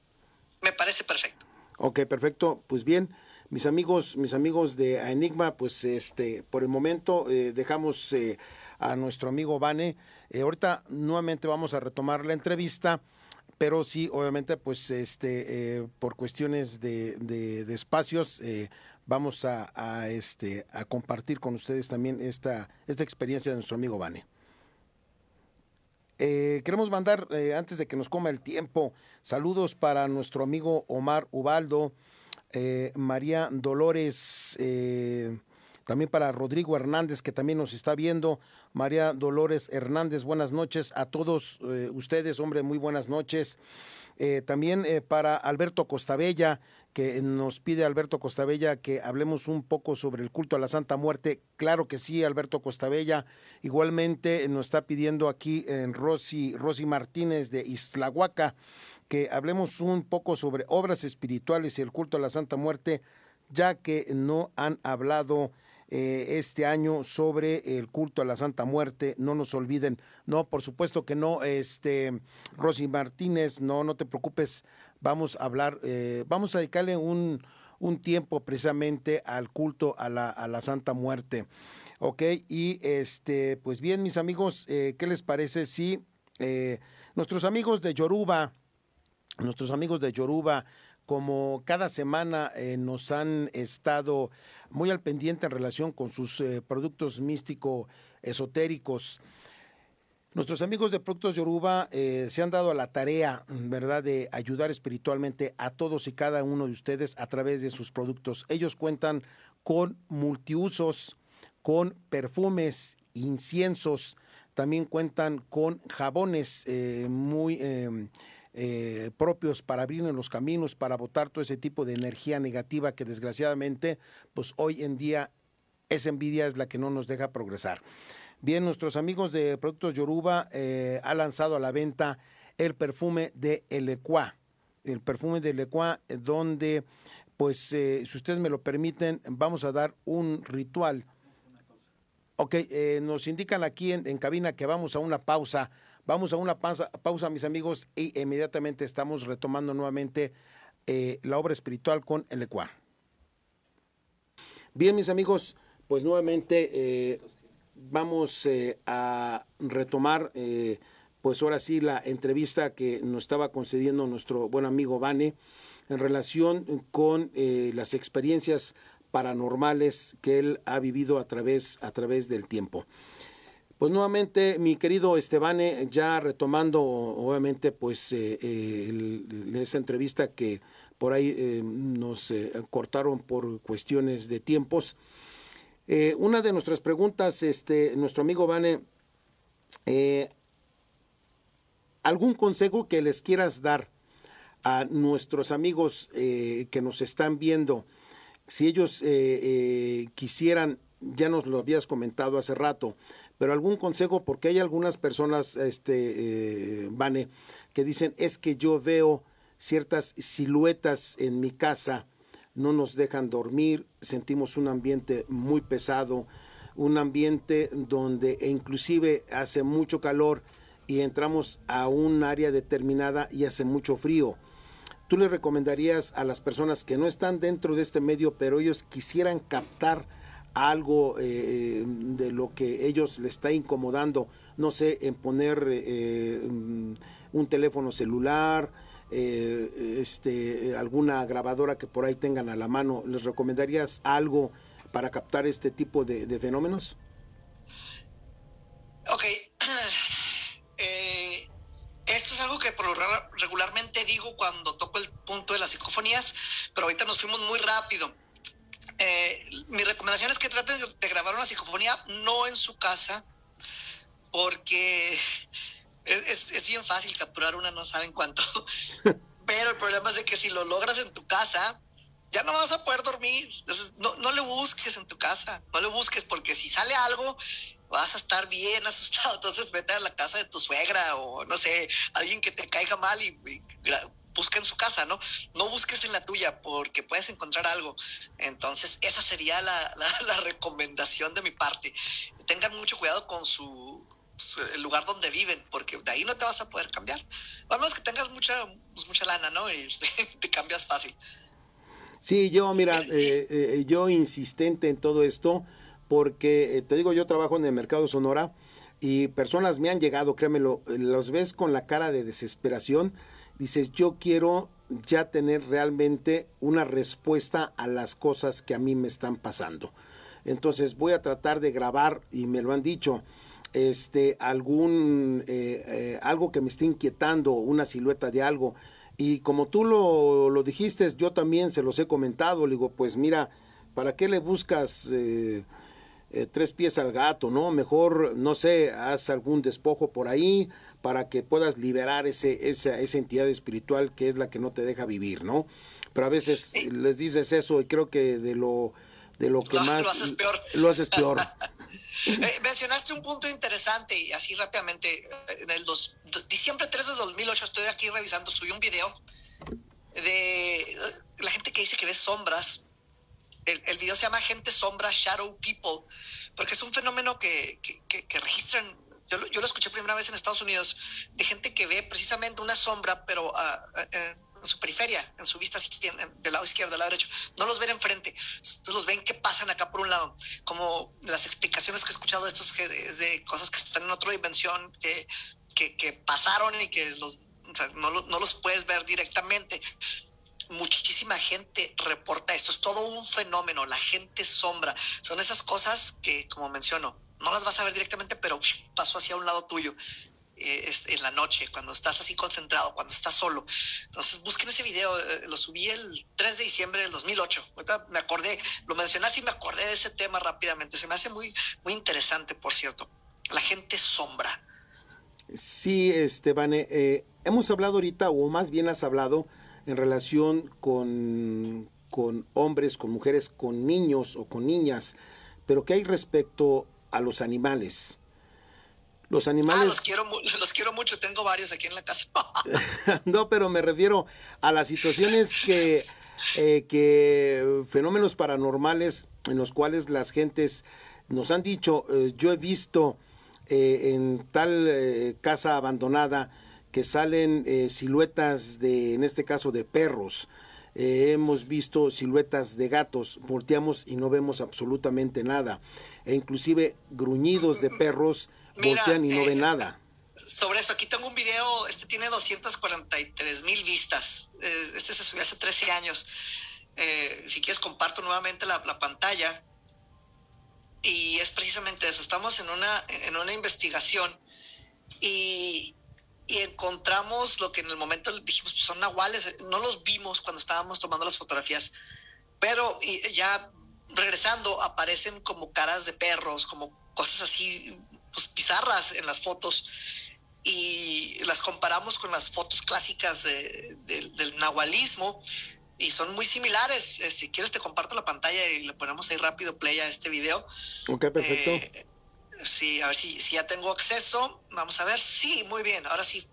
Me parece perfecto. Ok, perfecto. Pues bien, mis amigos, mis amigos de Enigma, pues este, por el momento eh, dejamos eh, a nuestro amigo Vane. Eh, ahorita nuevamente vamos a retomar la entrevista, pero sí, obviamente, pues este, por cuestiones de, de, espacios, vamos a, este, a compartir con ustedes también esta, esta experiencia de nuestro amigo Vane. Eh, queremos mandar, eh, antes de que nos coma el tiempo, saludos para nuestro amigo Omar Ubaldo, eh, María Dolores, también para Rodrigo Hernández, que también nos está viendo. María Dolores Hernández, buenas noches a todos ustedes, hombre, muy buenas noches. también para Alberto Costabella, que nos pide Alberto Costabella que hablemos un poco sobre el culto a la Santa Muerte. Claro que sí, Alberto Costabella. Igualmente nos está pidiendo aquí en Rosy, Rosy Martínez de Islahuaca que hablemos un poco sobre obras espirituales y el culto a la Santa Muerte, ya que no han hablado eh, este año sobre el culto a la Santa Muerte. No nos olviden. No, por supuesto que no. Este, Rosy Martínez, no, no te preocupes vamos a hablar, eh, vamos a dedicarle un, tiempo precisamente al culto a la, a la, Santa Muerte. Ok, y este, pues bien, mis amigos, eh, ¿qué les parece si nuestros amigos de Yoruba, nuestros amigos de Yoruba, como cada semana nos han estado muy al pendiente en relación con sus productos místico esotéricos, Nuestros amigos de Productos Yoruba eh, se han dado a la tarea, ¿verdad?, de ayudar espiritualmente a todos y cada uno de ustedes a través de sus productos. Ellos cuentan con multiusos, con perfumes, inciensos, también cuentan con jabones eh, muy em, eh, propios para abrir en los caminos, para botar todo ese tipo de energía negativa que desgraciadamente, pues hoy en día esa envidia es la que no nos deja progresar. Bien, nuestros amigos de Productos Yoruba eh, ha lanzado a la venta el perfume de Elecua. El perfume de Elecua, eh, donde, pues, eh, si ustedes me lo permiten, vamos a dar un ritual. Ok, nos indican aquí en, cabina que vamos a una pausa. Vamos a una pausa, pausa mis amigos, y inmediatamente estamos retomando nuevamente la obra espiritual con Elecua. Bien, mis amigos, pues nuevamente vamos eh, a retomar, eh, pues ahora sí, la entrevista que nos estaba concediendo nuestro buen amigo Vane en relación con eh, las experiencias paranormales que él ha vivido a través, a través del tiempo. Pues nuevamente, mi querido Estebane, ya retomando obviamente pues esa entrevista que por ahí nos cortaron por cuestiones de tiempos. Eh, una de nuestras preguntas, este, nuestro amigo Vane, eh, ¿algún consejo que les quieras dar a nuestros amigos eh, que nos están viendo? Si ellos quisieran, ya nos lo habías comentado hace rato, pero algún consejo, porque hay algunas personas, este, Vane, que dicen, es que yo veo ciertas siluetas en mi casa, no nos dejan dormir, sentimos un ambiente muy pesado, un ambiente donde inclusive hace mucho calor y entramos a un área determinada y hace mucho frío. ¿Tú le recomendarías a las personas que no están dentro de este medio, pero ellos quisieran captar algo eh, de lo que ellos les está incomodando, no sé, en poner eh, un teléfono celular, eh, este, alguna grabadora que por ahí tengan a la mano, ¿les recomendarías algo para captar este tipo de, fenómenos? Ok. Eh, esto es algo que regularmente digo cuando toco el punto de las psicofonías, pero ahorita nos fuimos muy rápido. Eh, mi recomendación es que traten de grabar una psicofonía no en su casa, porque es, es, bien fácil capturar una, no saben cuánto. Pero el problema es de que si lo logras en tu casa, ya no vas a poder dormir. no, no le busques en tu casa, no le busques porque si sale algo, vas a estar bien asustado. Entonces vete a la casa de tu suegra o no sé, alguien que te caiga mal y, busca en su casa, ¿no? No busques en la tuya porque puedes encontrar algo. Entonces esa sería la, la, la recomendación de mi parte. Tengan mucho cuidado con su el lugar donde viven, porque de ahí no te vas a poder cambiar. A menos que tengas mucha, pues, mucha lana, ¿no? Y te cambias fácil. Sí, yo, mira, eh, eh, yo insistente en todo esto, porque eh, te digo, yo trabajo en el mercado Sonora y personas me han llegado, créemelo, los ves con la cara de desesperación, dices, yo quiero ya tener realmente una respuesta a las cosas que a mí me están pasando. Entonces voy a tratar de grabar, y me lo han dicho, este, algún, eh, eh, algo que me esté inquietando, una silueta de algo, Y como tú lo, lo dijiste, yo también se los he comentado, le digo, pues mira, ¿para qué le buscas eh, eh, tres pies al gato, no? Mejor, no sé, haz algún despojo por ahí para que puedas liberar ese, esa, esa entidad espiritual que es la que no te deja vivir, ¿no? Pero a veces les dices eso y creo que de lo, de lo que más... Lo haces peor. Lo haces peor. Eh, mencionaste un punto interesante y así rápidamente, en el dos, diciembre 3 de 2008 estoy aquí revisando, subí un video de la gente que dice que ve sombras. El, el video se llama Gente Sombra, Shadow People, porque es un fenómeno que, que, que, registran yo, yo, lo escuché primera vez en Estados Unidos, de gente que ve precisamente una sombra, pero uh, uh, en su periferia, en su vista del lado izquierdo, del lado derecho. No los ven enfrente, entonces los ven que pasan acá por un lado. Como las explicaciones que he escuchado de estos es de cosas que están en otra dimensión, que, que, que pasaron y que los, o sea, no, no los puedes ver directamente muchísima gente reporta esto, es todo un fenómeno, la gente sombra, son esas cosas que, como menciono, no las vas a ver directamente, pero pasó hacia un lado tuyo eh, en la noche, cuando estás así concentrado, cuando estás solo. Entonces, busquen ese video, eh, lo subí el 3 de diciembre del 2008. Ahorita me acordé, lo mencionaste y me acordé de ese tema rápidamente. Se me hace muy, muy interesante, por cierto. La gente sombra. Sí, Esteban, eh, hemos hablado ahorita, o más bien has hablado, en relación con, con hombres, con mujeres, con niños o con niñas, pero ¿qué hay respecto a los animales? Los animales. Ah, los quiero, los quiero mucho, tengo varios aquí en la casa. no, pero me refiero a las situaciones que, eh, que fenómenos paranormales en los cuales las gentes nos han dicho, eh, yo he visto eh, en tal casa abandonada que salen siluetas de, en este caso, de perros. Hemos visto siluetas de gatos, volteamos y no vemos absolutamente nada. E inclusive gruñidos de perros voltean y no eh, nada. Sobre eso, aquí tengo un video, este tiene 243 mil vistas. Eh, este se subió hace 13 años. Eh, si quieres, comparto nuevamente la, pantalla. Y es precisamente eso. Estamos en una, en una investigación y, y encontramos lo que en el momento dijimos pues son nahuales. No los vimos cuando estábamos tomando las fotografías, pero ya regresando aparecen como caras de perros, como cosas así pues, pizarras en las fotos y las comparamos con las fotos clásicas del nahualismo y son muy similares. Eh, si quieres te comparto la pantalla y le ponemos ahí rápido play a este video. Ok, perfecto. Eh, sí, a ver si, si ya tengo acceso. Vamos a ver. Sí, muy bien. Ahora sí,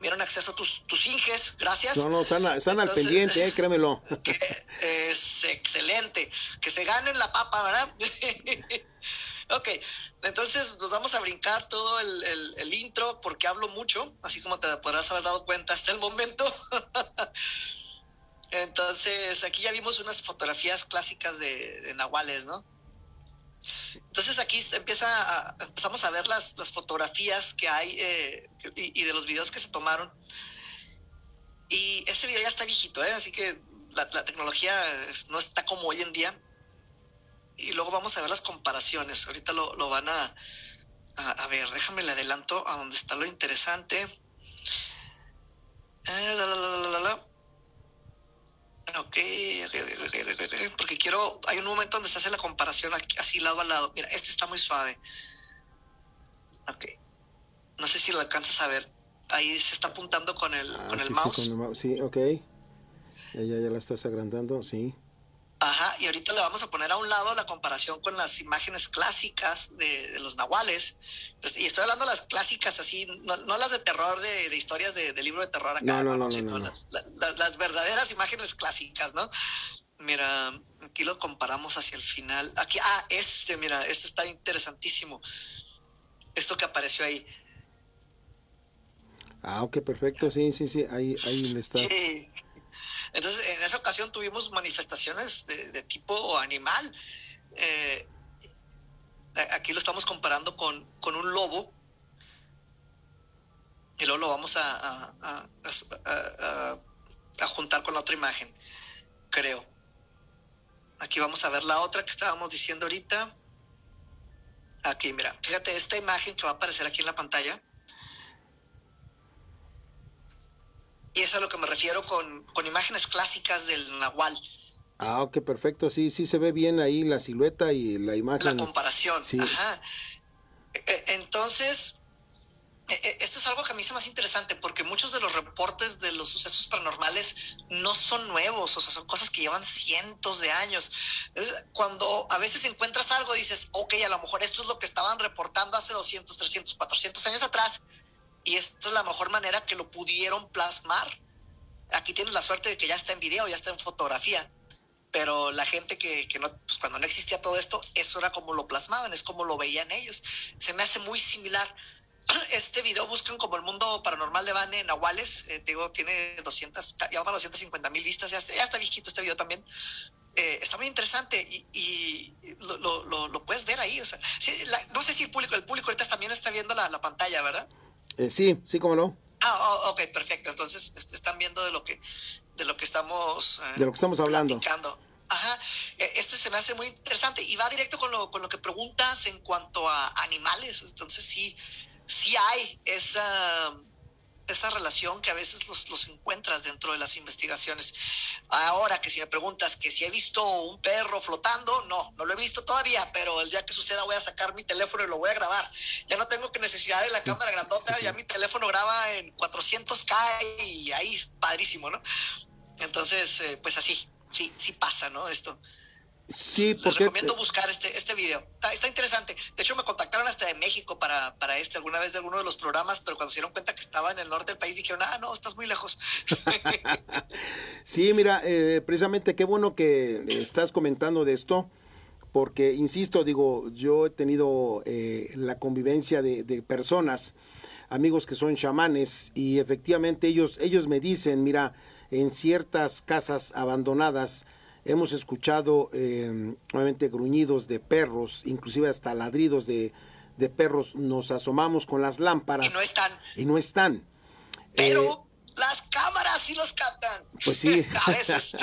vieron acceso a tus, tus inges, gracias. No, no, están, están al pendiente, eh, créemelo. es excelente. Que se ganen la papa, ¿verdad? Ok, entonces nos vamos a brincar todo el, intro porque hablo mucho, así como te podrás haber dado cuenta hasta el momento. entonces, aquí ya vimos unas fotografías clásicas de, Nahuales, ¿no? Entonces aquí empieza a, empezamos a ver las, fotografías que hay eh, y, de los videos que se tomaron. Y este video ya está viejito, ¿eh? así que la, tecnología no está como hoy en día y luego vamos a ver las comparaciones. Ahorita lo, van a, a, ver, déjame le adelanto a donde está lo interesante. Eh, la, la, la, ok, porque quiero, hay un momento donde se hace la comparación así lado a lado. Mira, este está muy suave. Ok. No sé si lo alcanzas a ver. Ahí se está apuntando con el, ah, con el mouse. Sí, con el, sí, ok. Ya, ya, ya la estás agrandando, sí. Ajá, y ahorita le vamos a poner a un lado la comparación con las imágenes clásicas de, los nahuales. y estoy hablando de las clásicas así, no, las de terror, de, historias de, libro de terror acá, no, no, no, las, las, verdaderas imágenes clásicas, ¿no? Mira, aquí lo comparamos hacia el final. Aquí, ah, este, mira, este está interesantísimo. Esto que apareció ahí. Ah, ok, perfecto, sí, sí, sí, ahí, ahí le estás. Entonces, en esa ocasión tuvimos manifestaciones de, tipo animal. Eh, aquí lo estamos comparando con, con, un lobo. Y luego lo vamos a, a, a, juntar con la otra imagen, creo. Aquí vamos a ver la otra que estábamos diciendo ahorita. Aquí, mira, fíjate esta imagen que va a aparecer aquí en la pantalla Y es a lo que me refiero con, con imágenes clásicas del Nahual. Ah, ok, perfecto. Sí, sí se ve bien ahí la silueta y la imagen. La comparación. Sí. Ajá. E, e, entonces, e, esto es algo que a mí se me hace interesante porque muchos de los reportes de los sucesos paranormales no son nuevos, o sea, son cosas que llevan cientos de años. cuando a veces encuentras algo, dices, ok, a lo mejor esto es lo que estaban reportando hace 200, 300, 400 años atrás y esta es la mejor manera que lo pudieron plasmar. Aquí tienes la suerte de que ya está en video, ya está en fotografía pero la gente que, que no, pues cuando no existía todo esto, eso era como lo plasmaban, es como lo veían ellos. Se me hace muy similar. Este video buscan como el mundo paranormal de Van en Nahuales, eh, digo, tiene 200, ya va a 250 mil vistas, ya ya está viejito este video también. Eh, está muy interesante y, lo, lo, puedes ver ahí. No sé si el público, el público ahorita también está viendo la, la pantalla, ¿verdad? Eh, sí, sí, cómo no. Ah, oh, ok, perfecto. Entonces están viendo de lo que de lo que estamos de lo que estamos hablando. Ajá, e, este se me hace muy interesante y va directo con lo, con lo que preguntas en cuanto a animales. Entonces sí, sí hay esa, esa relación que a veces los, los, encuentras dentro de las investigaciones. Ahora que si me preguntas que si he visto un perro flotando, no, no lo he visto todavía, pero el día que suceda voy a sacar mi teléfono y lo voy a grabar. Ya no tengo que necesidad de la cámara grandota, ya mi teléfono graba en 400K y ahí es padrísimo, ¿no? Entonces, eh, pues así, sí, sí pasa, ¿no? Esto. Sí, porque... Les recomiendo buscar este, este video. Está, interesante. De hecho, me contactaron hasta de México para, para este, alguna vez de alguno de los programas, pero cuando se dieron cuenta que estaba en el norte del país, dijeron, ah, no, estás muy lejos. sí, mira, eh, precisamente qué bueno que estás comentando de esto, porque, insisto, digo, yo he tenido eh, la convivencia de, de personas, amigos que son chamanes, y efectivamente ellos, ellos me dicen, mira, en ciertas casas abandonadas hemos escuchado eh, nuevamente gruñidos de perros, inclusive hasta ladridos de, perros. Nos asomamos con las lámparas. Y no están. Y no están. Pero eh, las cámaras sí los captan. Pues sí. A veces.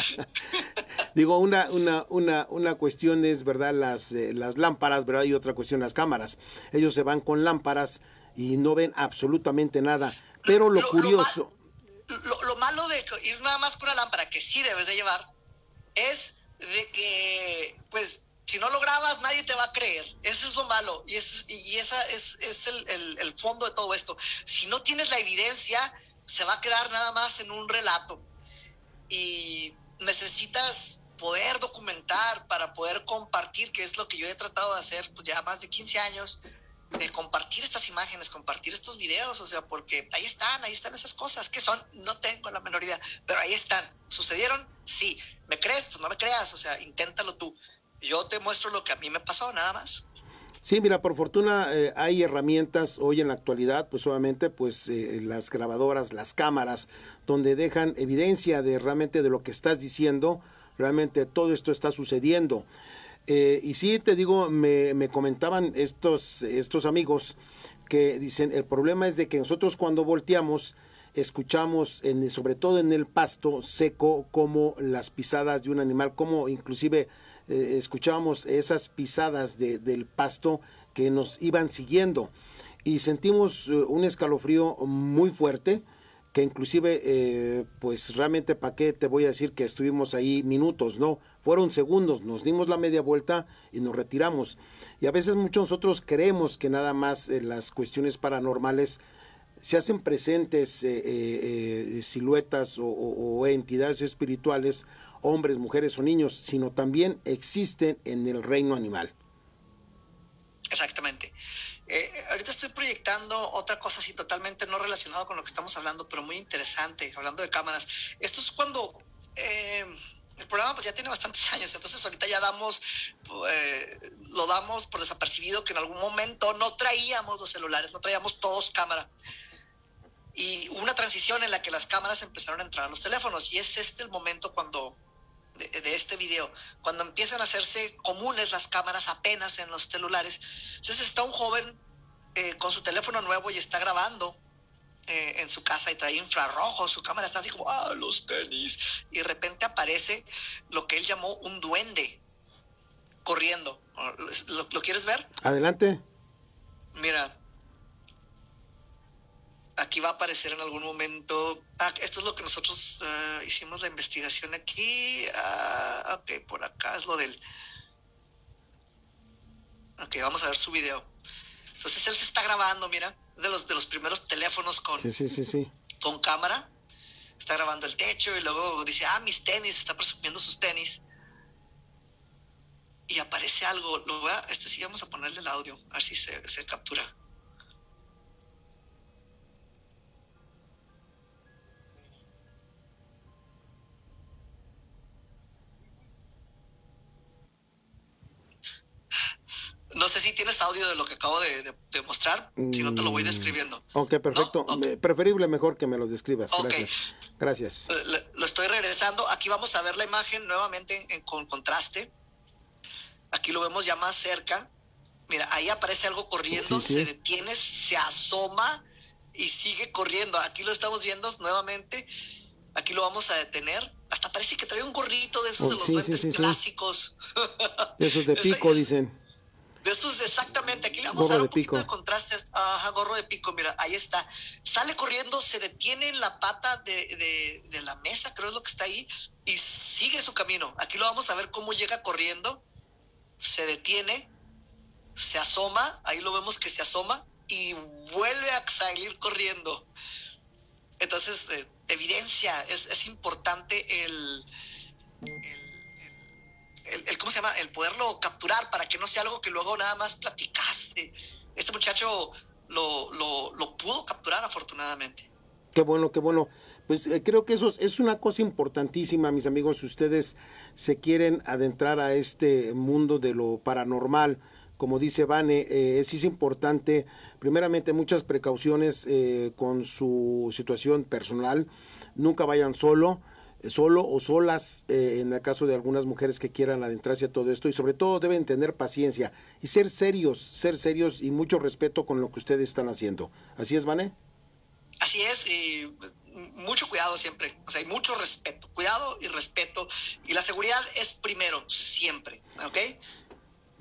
Digo, una, una, una, una cuestión es, ¿verdad? Las, eh, las lámparas, ¿verdad? Y otra cuestión las cámaras. Ellos se van con lámparas y no ven absolutamente nada. Pero lo, curioso lo, malo de ir nada más con una lámpara, que sí debes de llevar, es de que, pues, si no lo grabas, nadie te va a creer. Eso es lo malo. Y, es, y esa es, es el, el, fondo de todo esto. Si no tienes la evidencia, se va a quedar nada más en un relato. Y necesitas poder documentar para poder compartir, que es lo que yo he tratado de hacer pues ya más de 15 años, de compartir estas imágenes, compartir estos videos, o sea, porque ahí están, ahí están esas cosas, que son, no tengo la menor idea, pero ahí están. ¿Sucedieron? Sí. ¿Me crees? Pues no me creas, o sea, inténtalo tú. Yo te muestro lo que a mí me pasó, nada más. Sí, mira, por fortuna eh, hay herramientas hoy en la actualidad, pues obviamente, pues eh, las grabadoras, las cámaras, donde dejan evidencia de realmente de lo que estás diciendo, realmente todo esto está sucediendo. Eh, y sí, te digo, me, me, comentaban estos, estos amigos que dicen, el problema es de que nosotros cuando volteamos, escuchamos, en, sobre todo en el pasto seco, como las pisadas de un animal, como inclusive eh, escuchábamos esas pisadas de, del pasto que nos iban siguiendo. Y sentimos eh, un escalofrío muy fuerte que inclusive, eh, pues realmente, ¿para qué te voy a decir que estuvimos ahí minutos? No, fueron segundos, nos dimos la media vuelta y nos retiramos. Y a veces muchos nosotros creemos que nada más las cuestiones paranormales se hacen presentes eh, siluetas o entidades espirituales, hombres, mujeres o niños, sino también existen en el reino animal. Exactamente. Eh, ahorita estoy proyectando otra cosa así totalmente no relacionado con lo que estamos hablando, pero muy interesante, hablando de cámaras. Esto es cuando eh, el programa pues ya tiene bastantes años, entonces ahorita ya damos, eh, lo damos por desapercibido que en algún momento no traíamos los celulares, no traíamos todos cámara. Y hubo una transición en la que las cámaras empezaron a entrar a los teléfonos y es este el momento cuando de, de, este video, cuando empiezan a hacerse comunes las cámaras apenas en los celulares. Entonces está un joven eh, con su teléfono nuevo y está grabando eh, en su casa y trae infrarrojo, su cámara está así como, ah, los tenis. Y de repente aparece lo que él llamó un duende corriendo. ¿Lo, ¿lo quieres ver? Adelante. Mira. Aquí va a aparecer en algún momento. Ah, esto es lo que nosotros uh, hicimos la investigación aquí. Uh, ok, por acá es lo del. Ok, vamos a ver su video. Entonces él se está grabando, mira, de los de los primeros teléfonos con, sí, sí, sí, sí. con cámara. Está grabando el techo y luego dice, ah, mis tenis, está presumiendo sus tenis. Y aparece algo. Lo voy a, este sí, vamos a ponerle el audio, a ver si se, se captura. Si tienes audio de lo que acabo de, de, de mostrar, si no te lo voy describiendo. Ok, perfecto. ¿No? Okay. Preferible mejor que me lo describas. Okay. Gracias. Gracias. Lo estoy regresando. Aquí vamos a ver la imagen nuevamente en, en, con contraste. Aquí lo vemos ya más cerca. Mira, ahí aparece algo corriendo, sí, sí. se detiene, se asoma y sigue corriendo. Aquí lo estamos viendo nuevamente. Aquí lo vamos a detener. Hasta parece que trae un gorrito de esos oh, de los sí, clásicos. Esos de pico, dicen. De esos exactamente. Aquí le vamos gorro a dar un pico. de contraste. Ajá, gorro de pico, mira, ahí está. Sale corriendo, se detiene en la pata de, de, de, la mesa, creo es lo que está ahí, y sigue su camino. Aquí lo vamos a ver cómo llega corriendo, se detiene, se asoma, ahí lo vemos que se asoma y vuelve a salir corriendo. Entonces, eh, evidencia, es, es importante el, el el, ¿cómo se llama? El poderlo capturar para que no sea algo que luego nada más platicaste. Este muchacho lo, lo, pudo capturar afortunadamente. Qué bueno, qué bueno. Pues eh, creo que eso es, una cosa importantísima, mis amigos, si ustedes se quieren adentrar a este mundo de lo paranormal, como dice Vane, eh, es, es, importante, primeramente, muchas precauciones eh, con su situación personal, nunca vayan solo, solo o solas eh, en el caso de algunas mujeres que quieran adentrarse a todo esto y sobre todo deben tener paciencia y ser serios, ser serios y mucho respeto con lo que ustedes están haciendo. ¿Así es, Vane? Así es, y mucho cuidado siempre, o sea, hay mucho respeto, cuidado y respeto y la seguridad es primero, siempre, ¿ok?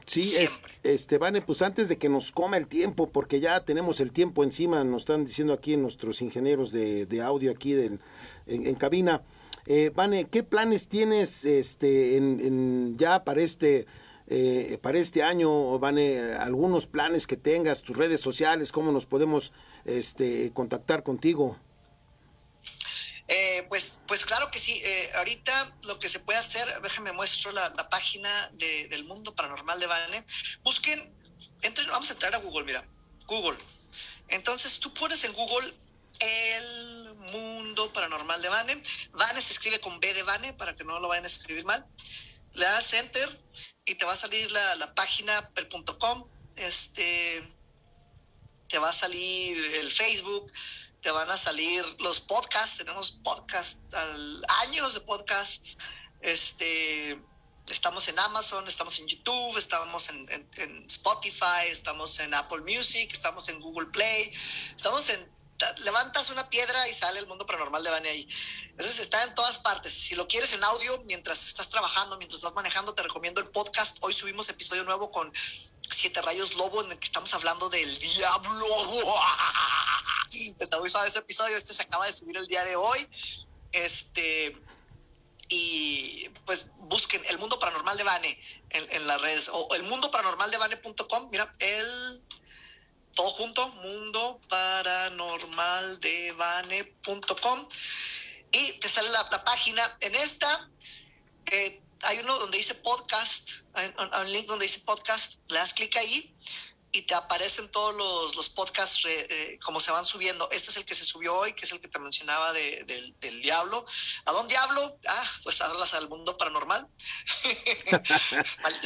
Sí, es, este, Vane, pues antes de que nos coma el tiempo, porque ya tenemos el tiempo encima, nos están diciendo aquí nuestros ingenieros de, de audio aquí del, en, en cabina, eh, Vane, ¿qué planes tienes este, ya para este, eh, para este año, Vane? ¿Algunos planes que tengas, tus redes sociales, cómo nos podemos este, contactar contigo? Eh, pues, pues claro que sí. Eh, ahorita lo que se puede hacer, déjame muestro la, la página de, del mundo paranormal de Vane. Busquen, entren, vamos a entrar a Google, mira, Google. Entonces tú pones en Google el mundo paranormal de Vane. Vane se escribe con B de Vane para que no lo vayan a escribir mal. Le das enter y te va a salir la, la página el punto com. Este te va a salir el Facebook, te van a salir los podcasts, tenemos podcasts, años de podcasts, este, estamos en Amazon, estamos en YouTube, estamos en, en, Spotify, estamos en Apple Music, estamos en Google Play, estamos en, levantas una piedra y sale el mundo paranormal de Bane ahí. Entonces está en todas partes. Si lo quieres en audio, mientras estás trabajando, mientras estás manejando, te recomiendo el podcast. Hoy subimos episodio nuevo con Siete Rayos Lobo, en el que estamos hablando del diablo. Está muy suave ese episodio. Este se acaba de subir el día de hoy. Este. Y pues busquen el mundo paranormal de Bane en, en las redes o el mundo paranormal de Bane.com. Mira, el todo junto, mundo paranormal de y te sale la, la, página. En esta eh, hay uno donde dice podcast, hay un link donde dice podcast, le das clic ahí y te aparecen todos los, los podcasts eh, como se van subiendo. Este es el que se subió hoy, que es el que te mencionaba de, de, del diablo. ¿A dónde diablo? Ah, pues hablas al mundo paranormal. mal,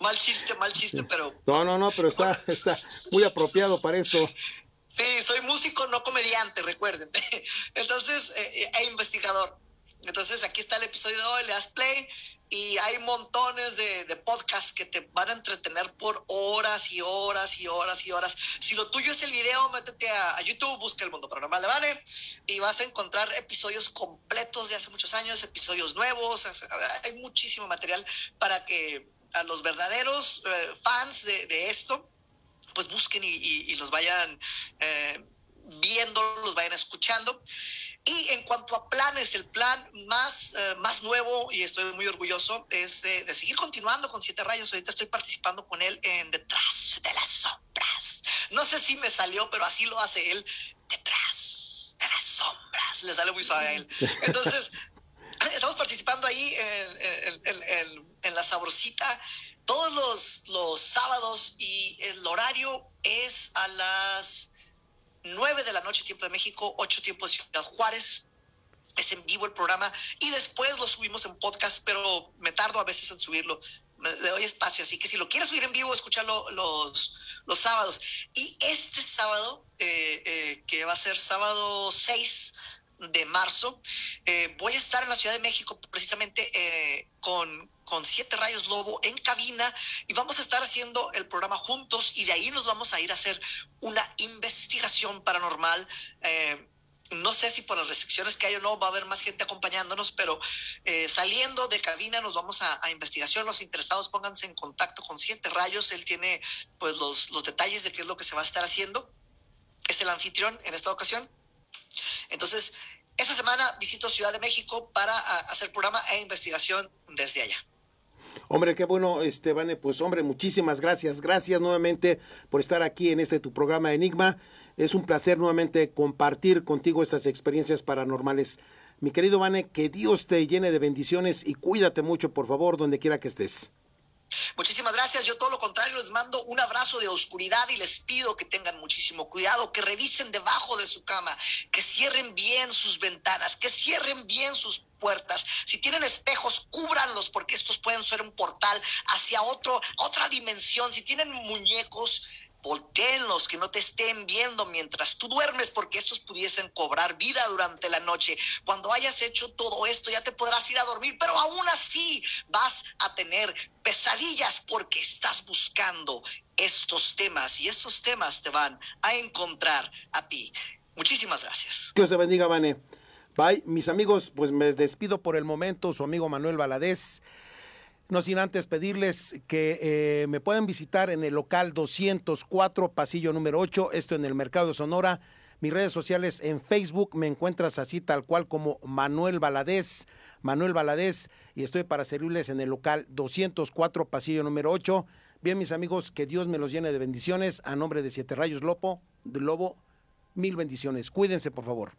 mal, chiste, mal chiste, pero... No, no, no, pero está, está muy apropiado para esto. Sí, soy músico, no comediante, recuerden. Entonces, eh, e investigador. Entonces, aquí está el episodio de hoy, le das play y hay montones de, de, podcasts que te van a entretener por horas y horas y horas y horas. Si lo tuyo es el video, métete a, YouTube, busca el mundo paranormal de Vane y vas a encontrar episodios completos de hace muchos años, episodios nuevos. Hay muchísimo material para que a los verdaderos eh, fans de, de, esto, pues busquen y, y, y los vayan. Eh, viendo, los vayan escuchando. Y en cuanto a planes, el plan más, eh, más nuevo, y estoy muy orgulloso, es de, seguir continuando con Siete Rayos. Ahorita estoy participando con él en Detrás de las Sombras. No sé si me salió, pero así lo hace él. Detrás de las Sombras. Le sale muy suave a él. Entonces, estamos participando ahí en, en, en, la sabrosita todos los, los sábados y el horario es a las 9 de la noche, tiempo de México, 8 tiempo de Ciudad Juárez. Es en vivo el programa y después lo subimos en podcast, pero me tardo a veces en subirlo. le doy espacio, así que si lo quieres subir en vivo, escúchalo los, los sábados. Y este sábado, eh, eh, que va a ser sábado 6 de marzo, eh, voy a estar en la Ciudad de México precisamente con, con Siete Rayos Lobo en cabina y vamos a estar haciendo el programa juntos y de ahí nos vamos a ir a hacer una investigación paranormal. Eh, no sé si por las restricciones que hay o no va a haber más gente acompañándonos, pero eh, saliendo de cabina nos vamos a, investigación. Los interesados pónganse en contacto con Siete Rayos. Él tiene pues los, los detalles de qué es lo que se va a estar haciendo. Es el anfitrión en esta ocasión. Entonces, esta semana visito Ciudad de México para hacer programa e investigación desde allá. Hombre, qué bueno, Estebane. Pues, hombre, muchísimas gracias. Gracias nuevamente por estar aquí en este tu programa Enigma. Es un placer nuevamente compartir contigo estas experiencias paranormales. Mi querido Vane, que Dios te llene de bendiciones y cuídate mucho, por favor, donde quiera que estés. Muchísimas gracias. Yo todo lo contrario, les mando un abrazo de oscuridad y les pido que tengan muchísimo cuidado, que revisen debajo de su cama, que cierren bien sus ventanas, que cierren bien sus Si tienen espejos, cúbranlos porque estos pueden ser un portal hacia otro, otra dimensión. Si tienen muñecos, volteenlos, que no te estén viendo mientras tú duermes, porque estos pudiesen cobrar vida durante la noche. Cuando hayas hecho todo esto, ya te podrás ir a dormir, pero aún así vas a tener pesadillas porque estás buscando estos temas y estos temas te van a encontrar a ti. Muchísimas gracias. Dios te bendiga, Vane. Bye, mis amigos, pues me despido por el momento, su amigo Manuel Valadez. No sin antes pedirles que eh, me puedan visitar en el local 204, pasillo número 8, esto en el Mercado Sonora. Mis redes sociales en Facebook me encuentras así tal cual como Manuel Valadez, Manuel Valadez, y estoy para servirles en el local 204, pasillo número 8. Bien, mis amigos, que Dios me los llene de bendiciones. A nombre de Siete Rayos Lopo, de Lobo, mil bendiciones. Cuídense, por favor.